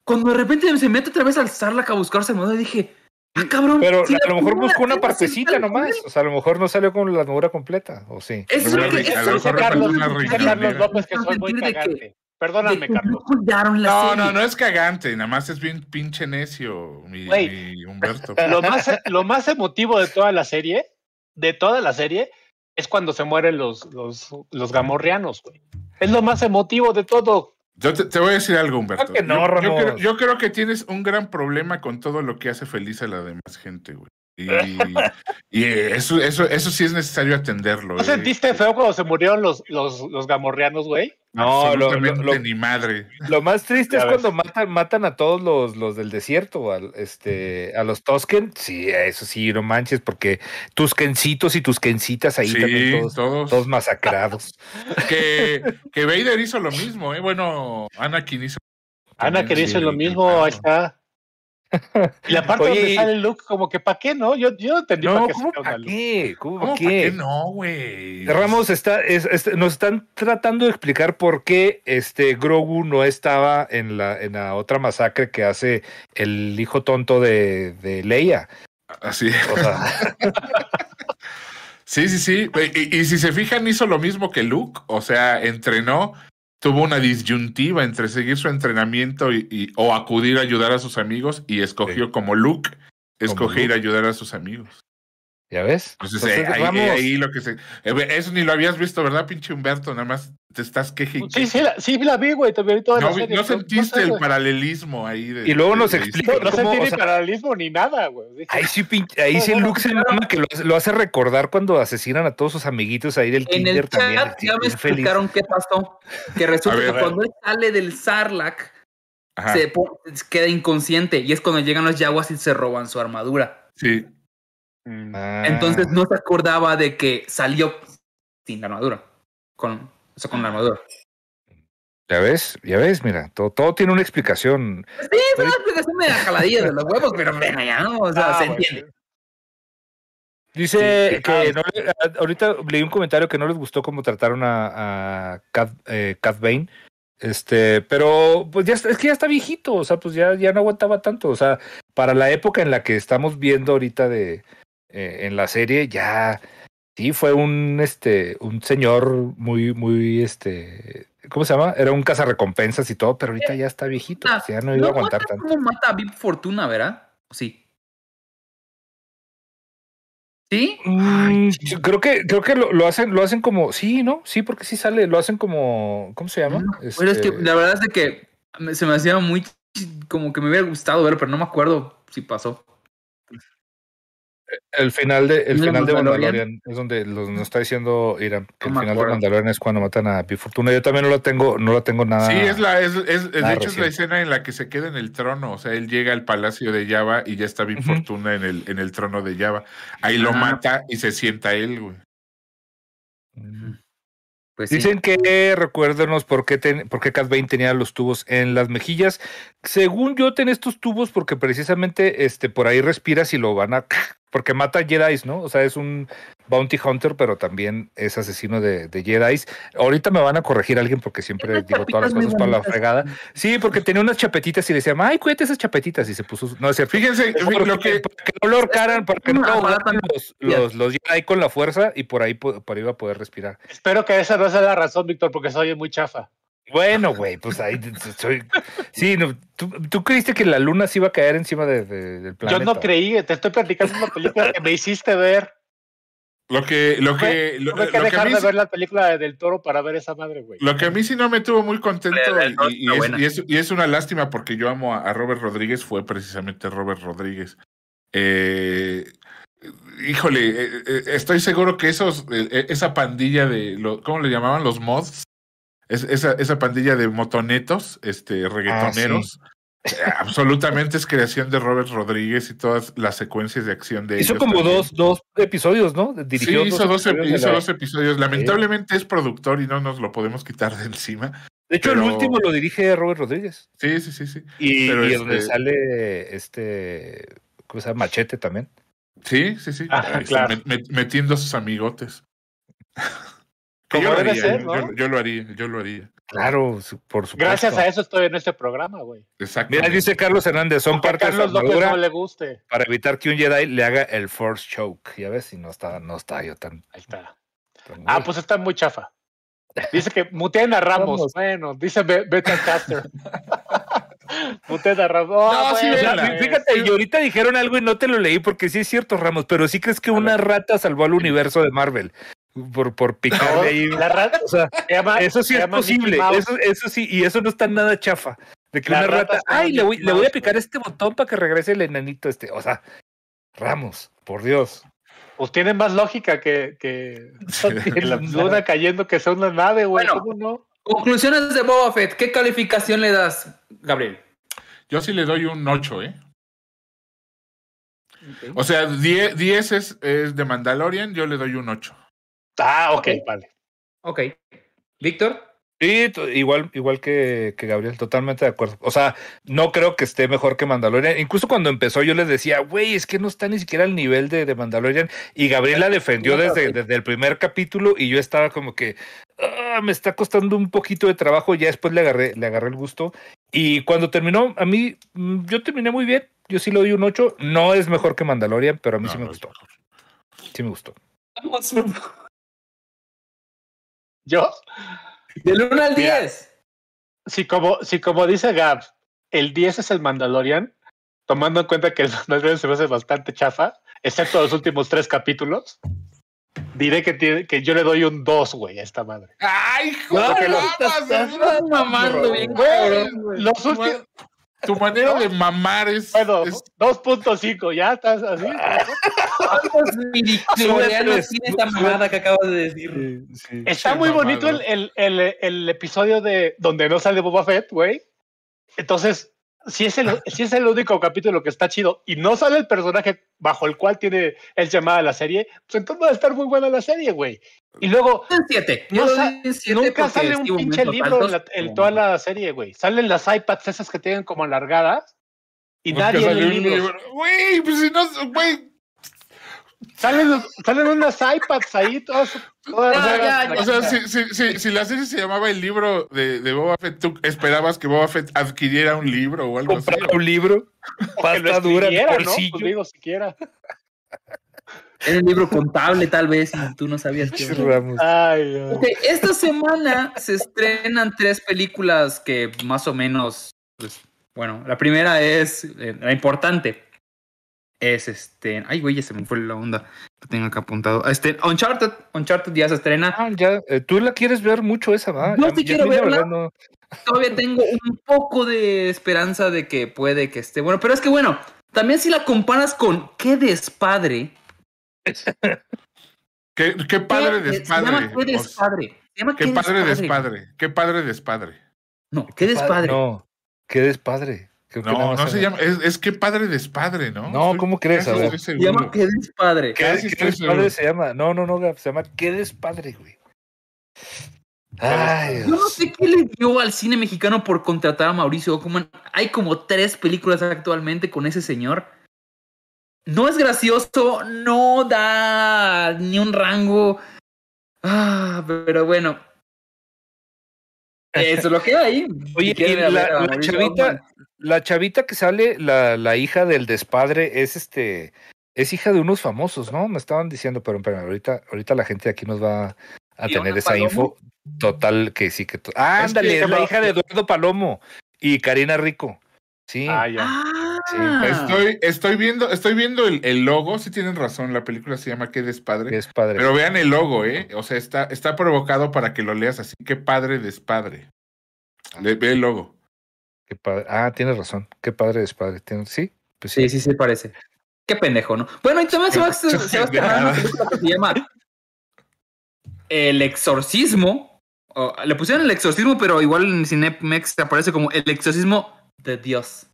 Cuando de repente se mete otra vez al Sarlacc a buscar su armadura, dije, ah, cabrón. Pero si a la lo mejor buscó una partecita nomás. O sea, a lo mejor no salió con la armadura completa, o sí. Eso es Una lo que- a lo mejor Carlos, una dice riñonera. Carlos López que soy muy cagante. Perdóname, Carlos. no No, serie. no, no es cagante, nada más es bien pinche necio, mi, Humberto. Lo más, lo más emotivo de toda la serie, de toda la serie, es cuando se mueren los, los, los gamorreanos, güey. Es lo más emotivo de todo. Yo te, te voy a decir algo, Humberto. que no, yo, yo Ramos. creo, yo creo que tienes un gran problema con todo lo que hace feliz a la demás gente, güey. Y, y eso, eso, eso sí es necesario atenderlo. ¿No eh. sentiste feo cuando se murieron los, los, los gamorreanos, güey? No, lo, lo- lo- ni madre. lo más triste Ya es ves. cuando matan, matan a todos los, los del desierto, al, este, a los Tosken. Sí, eso sí, no manches, porque tus kencitos y tus kencitas ahí también todos, todos. todos masacrados. Que, que Vader hizo lo mismo, ¿eh? Bueno, Anakin hizo. Ana también, que dice sí, lo mismo, ahí está. Y la parte Oye, donde sale Luke, como que ¿para qué no? Yo, yo no entendí No, para qué ¿cómo sacaron a para Luke. qué? ¿Cómo ¿Cómo para para qué? qué no, güey? Ramos está, es- es- nos están tratando de explicar por qué este Grogu no estaba en la, en la otra masacre que hace el hijo tonto de, de Leia. Así. O sea, Sí, sí, sí. Y, y si se fijan, hizo lo mismo que Luke. O sea, entrenó, tuvo una disyuntiva entre seguir su entrenamiento y, y- o acudir a ayudar a sus amigos y escogió Sí. como Luke, Como a Luke. ayudar a sus amigos. ¿Ya ves? Entonces, eh, ahí, eh, ahí lo que se. eh, Eso ni lo habías visto, ¿verdad, pinche Humberto? Nada más te estás queje y Sí, sí, la, sí la vi, güey, también vi toda No, la serie. no sentiste el paralelismo ahí. De, Y luego de- nos explica No, no ¿Cómo? sentí O ni sea- paralelismo ni nada, güey. Ahí sí, pinche- ahí sí No, no, Luke se no. mama que lo, hace- lo hace recordar cuando asesinan a todos sus amiguitos ahí del En kinder el también. chat sí, ya me feliz. explicaron qué pasó. Que resulta ver, que cuando él sale del Sarlacc, se queda inconsciente. Y es cuando llegan los Yaguas y se roban su armadura. sí. Mm, Ah, Entonces no se acordaba de que salió sin la armadura. Con, o sea, con la armadura. Ya ves, ya ves, mira, todo, todo tiene una explicación. Sí, fue una explicación media jaladilla de los huevos, pero venga ya, ¿no? O sea, ah, se entiende. Dice Sí, que ah, no le- a- ahorita leí un comentario que no les gustó cómo trataron a, a Cat, eh, Cat Bane. Este, pero pues ya está- es que ya está viejito, o sea, pues ya, ya no aguantaba tanto. O sea, para la época en la que estamos viendo ahorita de eh, en la serie, ya sí fue un este, un señor muy, muy este, ¿cómo se llama? Era un cazarrecompensas y todo, pero ahorita ya está viejito, Ah, pues ya no iba a aguantar tanto. como mata a Big Fortuna, ¿verdad? Sí. ¿Sí? Mm, yo creo que creo que lo, lo hacen lo hacen como sí no sí porque sí sale lo hacen como cómo se llama No, Pero es que Este, la verdad es de que se me hacía muy como que me hubiera gustado ver, pero no me acuerdo si pasó. El final de el ¿No era final de Mandalorian? Es donde los, nos está diciendo Irán que No el final de. Mandalorian es cuando matan a Big Fortuna yo también no lo tengo no lo tengo nada Sí, es la, es, es- de hecho es la escena en la que se queda en el trono. O sea, él llega al palacio de Java y ya está bien Ujú. fortuna en el, en el trono de Java. Ahí lo Ah. mata y se sienta él, güey. Mm. Pues. Dicen que recuérdenos por qué, ten- por qué Cat Bane tenía los tubos en las mejillas. Según yo, ten estos tubos porque precisamente este, por ahí respiras y lo van a. Porque mata Jedi, ¿no? O sea, es un bounty hunter, pero también es asesino de, de Jedi. Ahorita me van a corregir alguien porque siempre Unas digo todas las cosas para la fregada. Sí, porque tenía unas chapetitas y le decían, ay, cuídate esas chapetitas. Y se puso. No, es cierto. Fíjense, Porque- lo que, para que no lo ahorcaran, para que no aparata- los, los, los Jedi con la fuerza y por ahí, po- por ahí iba a poder respirar. Espero que esa no sea la razón, Víctor, porque soy muy chafa. Bueno, güey, pues ahí soy. Sí, no, ¿tú, tú creíste que la luna se iba a caer encima de- de- del planeta. Yo no creí, te estoy platicando una película que me hiciste ver. Lo que, lo que, lo, Tuve que lo que a dejar mí de sí- ver la película de del toro para ver esa madre, güey. Lo que a mí sí no me tuvo muy contento y, es, y es- y es una lástima porque yo amo a, a Robert Rodríguez, fue precisamente Robert Rodríguez. Eh, híjole, eh, eh, estoy seguro que esos, eh, esa pandilla de, lo- ¿cómo le llamaban? Los mods. Es- esa, esa pandilla de motonetos, este, reggaetoneros. eh, absolutamente es creación de Robert Rodríguez y todas las secuencias de acción de Hizo ellos como también. dos, dos episodios, ¿no? Sí, Dirigió hizo dos, episodios de hizo la- dos episodios. Lamentablemente es productor y no nos lo podemos quitar de encima. De hecho, el último lo dirige Robert Rodríguez. Sí, sí, sí, sí. Y, Pero y este- donde sale este. ¿Cómo se llama? Machete también. Sí, sí, sí. Está, claro. met- met- metiendo a sus amigotes. Que Como yo lo debe haría, ser, yo- ¿no? yo, yo lo haría, yo lo haría. Claro, su- por supuesto. Gracias a eso estoy en este programa, güey. Exacto. Mira, dice Carlos Hernández, son Aunque a parte de su Carlos López armadura no le guste. para evitar que un Jedi le haga el Force Choke. Ya ves, si no está, no está yo tan. Ahí está. tan- Ah, pues está muy chafa. Dice que muteen a Ramos. Vamos. Bueno, dice Be- Beta Caster. muteen a Ramos. Oh, No, sí, bueno, pues. fíjate, y ahorita dijeron algo y no te lo leí porque sí es cierto, Ramos, pero sí crees que una rata salvó al universo de Marvel por, por No, picarle ahí. la rata O sea, se llama, eso sí se es posible, eso, eso sí, y eso no está nada chafa. De que La una rata ay, le voy, le voy a picar este botón para que regrese el enanito este. O sea, Ramos, por Dios. Pues tiene más lógica que, que, que la luna cayendo que sea una nave, güey. Bueno. ¿Cómo no? Conclusiones de Boba Fett. ¿Qué calificación le das, Gabriel? Yo sí le doy un 8, ¿eh? O sea, 10, 10 es, es de Mandalorian, yo le doy un 8. Ah, ok, Ok. vale. Ok. Víctor. Sí, igual, igual que, que Gabriel, totalmente de acuerdo. O sea, no creo que esté mejor que Mandalorian. Incluso cuando empezó yo le decía, güey, es que no está ni siquiera al nivel de, de Mandalorian. Y Gabriel la defendió desde, desde el primer capítulo y yo estaba como que, "Ah, me está costando un poquito de trabajo. Ya después le agarré, le agarré el gusto. Y cuando terminó, a mí, mm, yo terminé muy bien. Yo sí le doy un 8. No es mejor que Mandalorian, pero a mí No, sí me no gustó. Sí me gustó. Yo, Del 1 al Mira. 10. si como, si como dice Gab, el 10 es el Mandalorian, tomando en cuenta que el Mandalorian se me hace bastante chafa, excepto los últimos tres capítulos, diré que, tiene, que yo le doy un 2, güey, a esta madre. ¡Ay, hijo No, mamas, estás- estás mamando Güey, güey. los últimos, tu manera de mamar es, bueno, es- 2.5, ya estás así. ¿Cuántos midichlorianos Súbete, tiene esta mamada que acabas de decir? Está muy bonito el, el, el episodio de donde no sale Boba Fett, güey. Entonces, si es, el, si es el único capítulo que está chido y no sale el personaje bajo el cual tiene el llamada la serie, pues entonces va a estar muy buena la serie, güey. Y luego, 7. No sa- nunca sale un pinche libro en, la- en toda la serie, güey. Salen las iPads esas que tienen como alargadas y Nunca nadie. Güey, pues si no, güey. Salen, salen unas iPads ahí, todas. Ya, ya. O sea, si, si, si, si la serie se llamaba el libro de, de Boba Fett, ¿tú esperabas que Boba Fett adquiriera un libro o algo así? Comprar un libro, pasta dura, escribiera, ¿no? bolsillo. Pues digo, siquiera. Era un libro contable, tal vez, y tú no sabías Ramos. Ay, ay. Ok, esta semana se estrenan tres películas que más o menos, pues, bueno, la primera es eh, la importante. Es este, ay güey, ya se me fue la onda que tengo acá apuntado. Este, Uncharted, Uncharted ya se estrena. Ah, ya, eh, tú la quieres ver mucho esa, ¿va? Sí ya quiero verla. verdad no- Todavía tengo un poco de esperanza de que puede que esté bueno, pero es que bueno, también si la comparas con qué despadre. Qué, qué padre ¿Qué- despadre. Se llama qué despadre. Se llama Qué padre despadre. Qué padre despadre. No, qué despadre. No, qué despadre. Creo que No, no se llama. Es, es qué padre despadre, ¿no? No, Estoy- ¿cómo crees? A ver. Se llama qué despadre. ¿Qué, despadre seguro. se llama? No, no, no, se llama qué despadre, güey. Ay, Yo no sé qué le dio al cine mexicano por contratar a Mauricio Ockman. Hay como tres películas actualmente con ese señor. No es gracioso, no da ni un rango. Ah, pero bueno. Eso es lo que hay. Oye, y la- chavita-. La chavita que sale, la, la hija del despadre, es este, es hija de unos famosos, ¿no? Me estaban diciendo, pero ahorita, ahorita la gente aquí nos va a ¿Fiona tener esa Palomo? info total que sí que. to- Ah, Es ándale, que- es la hija de Eduardo Palomo y Karina Rico. Sí. Ah, ya. Ah, Estoy, estoy viendo, estoy viendo el, el logo, si tienen razón, la película se llama Qué despadre. que es padre. Pero vean el logo, ¿eh? O sea, está, está provocado para que lo leas así. Qué padre despadre. Le, ve el logo. Qué padre. Ah, tienes razón. Qué padre. Tienes- Sí, pues sí. Sí, sí, sí, parece. Qué pendejo, ¿no? Bueno, y también se va, a- se va a estrenar una película que se llama El Exorcismo. Le pusieron el exorcismo, pero igual en Cinemex aparece como el exorcismo de Dios.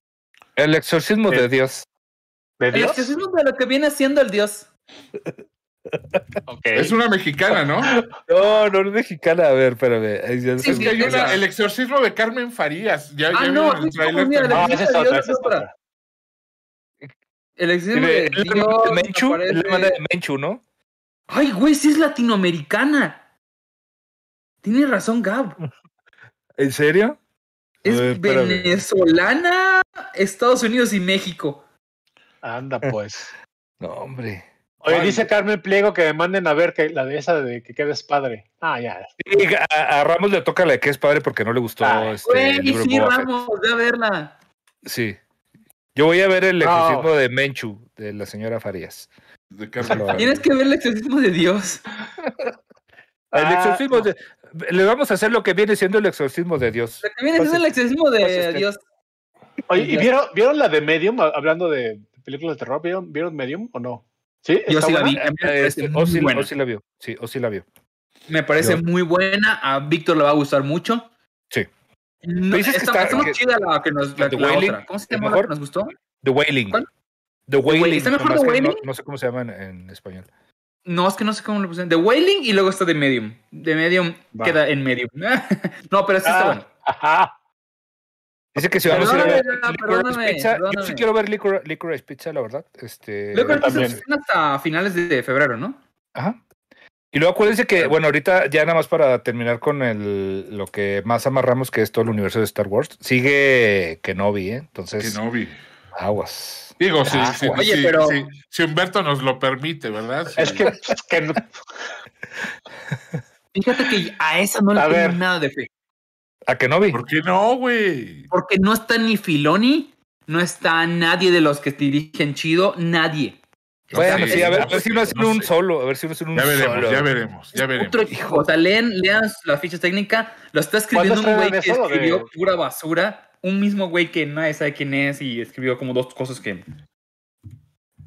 El exorcismo de Dios. ¿De El Dios? exorcismo de lo que viene siendo el Dios. Es una mexicana, ¿no? No, no es mexicana. A ver, espérame. Sí, Es que hay una, el exorcismo de Carmen Farías. Ya, Ah, ya no, el mira. No, esa es otra, esa es otra. El exorcismo de Dios Menchu, la hermana de Menchu, ¿no? Ay, güey, sí es latinoamericana. Tiene razón, Gab. ¿En serio? Es ver, venezolana, Estados Unidos y México. Anda, pues. No, hombre. Oye, dice Carmen Pliego que me manden a ver que la de esa de que quedes padre. Ah, ya. Sí, a, a Ramos le toca la de que es padre porque no le gustó Ah, este, el Güey, libro sí, Boba Fett. Ramos, ve a verla. Sí. Yo voy a ver el exorcismo de Menchu, de la señora Farías. De. Tienes que ver el exorcismo de Dios. El Ah, exorcismo no. de. Le vamos a hacer lo que viene siendo el exorcismo de Dios. Lo que viene siendo el exorcismo de Pase usted. Dios. Oye, ¿y vieron, vieron la de Medium? Ha- Hablando de películas de terror, ¿vieron, ¿vieron Medium o no? Sí, Yo ¿Está sí la vi. A mí me parece Este, muy o, sí, buena. o sí la vio. Sí, o sí la vio. Me parece Yo- muy buena. A Víctor le va a gustar mucho. Sí. No, dices que está, está- está más que- chida la que nos la, The la Wailing otra. ¿Cómo se llama la mejor? que nos gustó? The Wailing. ¿Cuál? The Wailing. ¿Está mejor The no- Wailing? No, sé cómo se llama en, en español. No, es que no sé cómo lo pusieron. The Wailing y luego está The Medium. The Medium Va. queda en Medium. no, pero sí está Ah, bueno. Ajá. Dice que si vamos a ir a ver Perdóname, Licorice perdóname, Pizza. Yo sí perdóname. quiero ver Licor- Licorice Pizza, la verdad. Este, se estrena hasta finales de febrero, ¿no? Ajá. Y luego acuérdense que, bueno, ahorita ya nada más para terminar con el, lo que más amarramos, que es todo el universo de Star Wars, sigue Kenobi, ¿eh? Entonces, no vi. aguas. Digo, si, Ah, si- oye, si- pero- si- si Humberto nos lo permite, ¿verdad? Es Sí. que, es que no- Fíjate que a esa no le tengo ver. nada de fe. ¿A Kenobi? ¿Por qué no, güey? Porque no está ni Filoni, no está nadie de los que dirigen chido, nadie. Bueno, No sí, a ver, a no ver si no hacen no un sé. solo, a ver si no hacen un Ya veremos, solo. ya veremos, ya veremos. Otro equipo. O sea, lean, lean la ficha técnica. Lo está escribiendo un ¿Cuándo güey que de- escribió pura basura. Un mismo güey que nadie sabe quién es y escribió como dos cosas que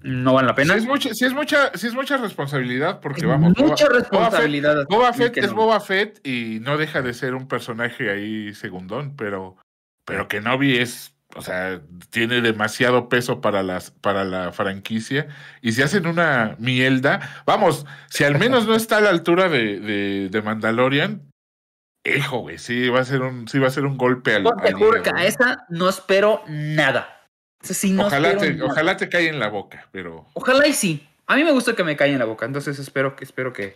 no valen la Sí pena. es, mucha, sí, es mucha, sí es mucha responsabilidad porque vamos. Boba- Mucha Boba Fett- responsabilidad. Boba Fett es no. Boba Fett y no deja de ser un personaje ahí segundón, pero, pero Kenobi es, o sea, tiene demasiado peso para las, para la franquicia. Y si hacen una mielda, vamos, si al menos no está a la altura de, de, de Mandalorian, hijo, güey, sí va a ser un, sí va a ser un golpe al. Esa no espero nada. O sea, sí, no ojalá, te, nada. ojalá te caiga en la boca, pero. Ojalá y sí. A mí me gusta que me caiga en la boca, entonces espero que, espero que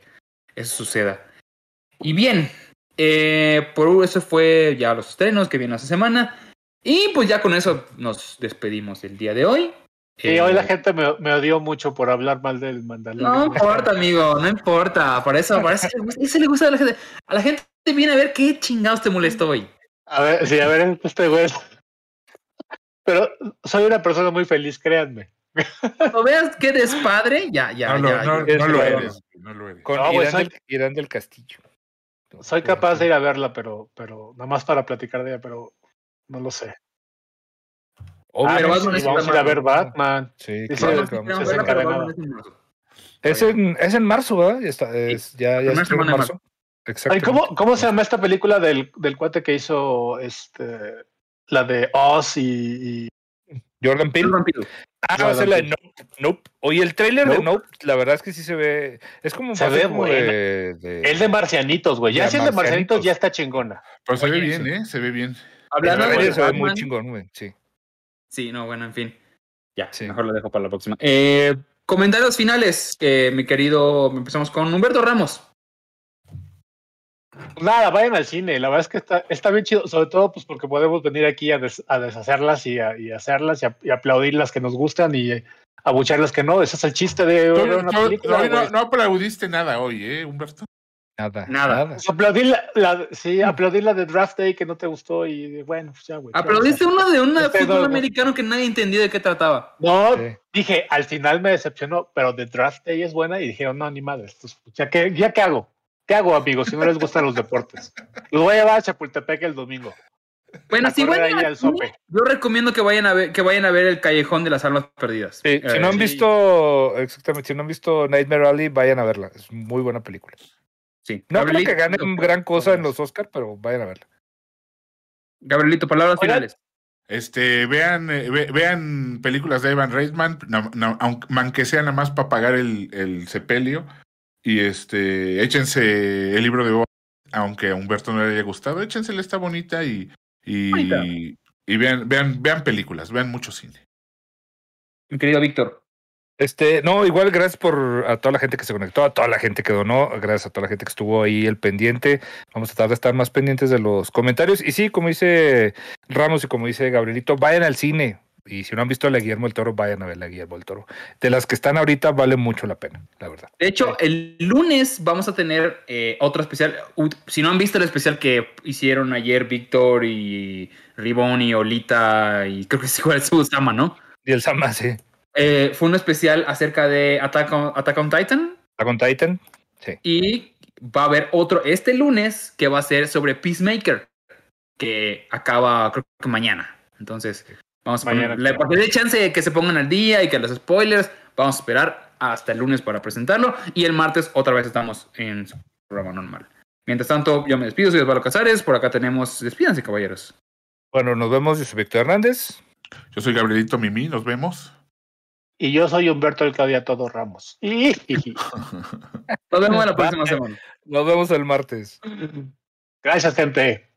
eso suceda. Y bien, eh, por eso fue ya los estrenos que vienen esta semana. Y pues ya con eso nos despedimos el día de hoy. Sí, Eh, hoy la gente me, me odió mucho por hablar mal del Mandalorian. No importa, amigo, no importa. Para eso, para eso, le gusta- eso le gusta a la gente. A la gente viene a ver qué chingados te molestó hoy. A ver, sí, a ver, este güey. Pero soy una persona muy feliz, créanme. Cuando veas qué despadre, ya, ya, no, lo- ya. no- ya. no lo claro. eres, no lo eres. Con No, Irán, soy- del, Irán del Castillo. Soy capaz de ir a verla, pero, pero nada más para platicar de ella, pero no lo sé. Obvio, Ah, pero no, sí, vamos a ir a ver Batman. Sí, claro Vamos que a vamos es en marzo. Es en, marzo, ¿verdad? Ya, está, es- ya, ya estreno en marzo. Exacto. ¿cómo, ¿Cómo se llama esta película del, del cuate que hizo este la de Oz y, y- Jordan Peele. Jordan Peele. Ah, va a ser la de Nope. Nope. Oye, el tráiler de Nope. Nope, la verdad es que sí se ve. Es como, Se ve como de, de- el de Marcianitos, güey? Ya si el de Marcianitos ya está chingona. Pero se ve bien, sí. ¿eh? Se ve bien. Hablando de se ve muy chingón, güey. Sí. Sí, no, bueno, en fin. Ya, Sí. mejor lo dejo para la próxima. Eh, comentarios finales, eh, mi querido. Empezamos con Humberto Ramos. Pues nada, vayan al cine. La verdad es que está, está bien chido, sobre todo pues porque podemos venir aquí a, des- a deshacerlas y, a, y hacerlas y, a- y aplaudir las que nos gustan y abuchar las que no. Ese es el chiste de Tú- una película. no, aplaudiste nada hoy, ¿eh, Humberto? Nada. Nada. Pues aplaudir la, la- sí, aplaudir la de Draft Day que no te gustó y bueno, pues ya, güey. ¿qué Aplaudiste vamos a uno de un Este fútbol no- americano que nadie entendió de qué trataba. No, Sí. dije, al final me decepcionó, pero The Draft Day es buena y dijeron, no, ni madre. Pues, ya, que, ¿Ya qué hago? ¿Qué hago, amigos, si no les gustan los deportes? Los voy a llevar a Chapultepec el domingo. Bueno, si correr van ahí a al sope. yo recomiendo que vayan a ver, que vayan a ver el Callejón de las Almas Perdidas. Sí, si Eh, no han sí. visto, exactamente, si no han visto Nightmare Alley, vayan a verla. Es muy buena película. sí. No creo que ganen gran cosa en los Oscars, pero vayan a verla. Gabrielito, palabras Oigan, finales. Este, vean, eh, ve- vean películas de Evan Reitman, na- na- aunque aunque sea nada más para pagar el, el sepelio. Y este, échense el libro de Boba, aunque a Humberto no le haya gustado, échensela, está bonita y, y, Bonita. y vean, vean, vean películas, vean mucho cine. Mi querido Víctor. Este, no, igual gracias por a toda la gente que se conectó, a toda la gente que donó, gracias a toda la gente que estuvo ahí el pendiente. Vamos a tratar de estar más pendientes de los comentarios. Y sí, como dice Ramos y como dice Gabrielito, vayan al cine. Y si no han visto la Guillermo del Toro, vayan a ver la Guillermo del Toro. De las que están ahorita, vale mucho la pena, la verdad. De hecho, el lunes vamos a tener eh, otro especial. Si no han visto el especial que hicieron ayer Víctor y Ribón y Olita y creo que es igual su Sama, ¿no? Y el Sama, sí. Eh, fue un especial acerca de Attack on, Attack on Titan ¿Está con Titan? Sí. y va a haber otro este lunes que va a ser sobre Peacemaker que acaba creo que mañana. Entonces, vamos a Mañana, ponerle, claro. porque dé chance de que se pongan al día y que los spoilers, vamos a esperar hasta el lunes para presentarlo y el martes otra vez estamos en su programa normal. Mientras tanto, yo me despido, soy Osvaldo Casares, por acá tenemos, despídanse caballeros. Bueno, nos vemos. Yo soy Víctor Hernández. Yo soy Gabrielito Mimi, nos vemos. Y yo soy Humberto el Claudia Todo Ramos. Nos vemos la próxima semana. Nos vemos el martes. Gracias, gente.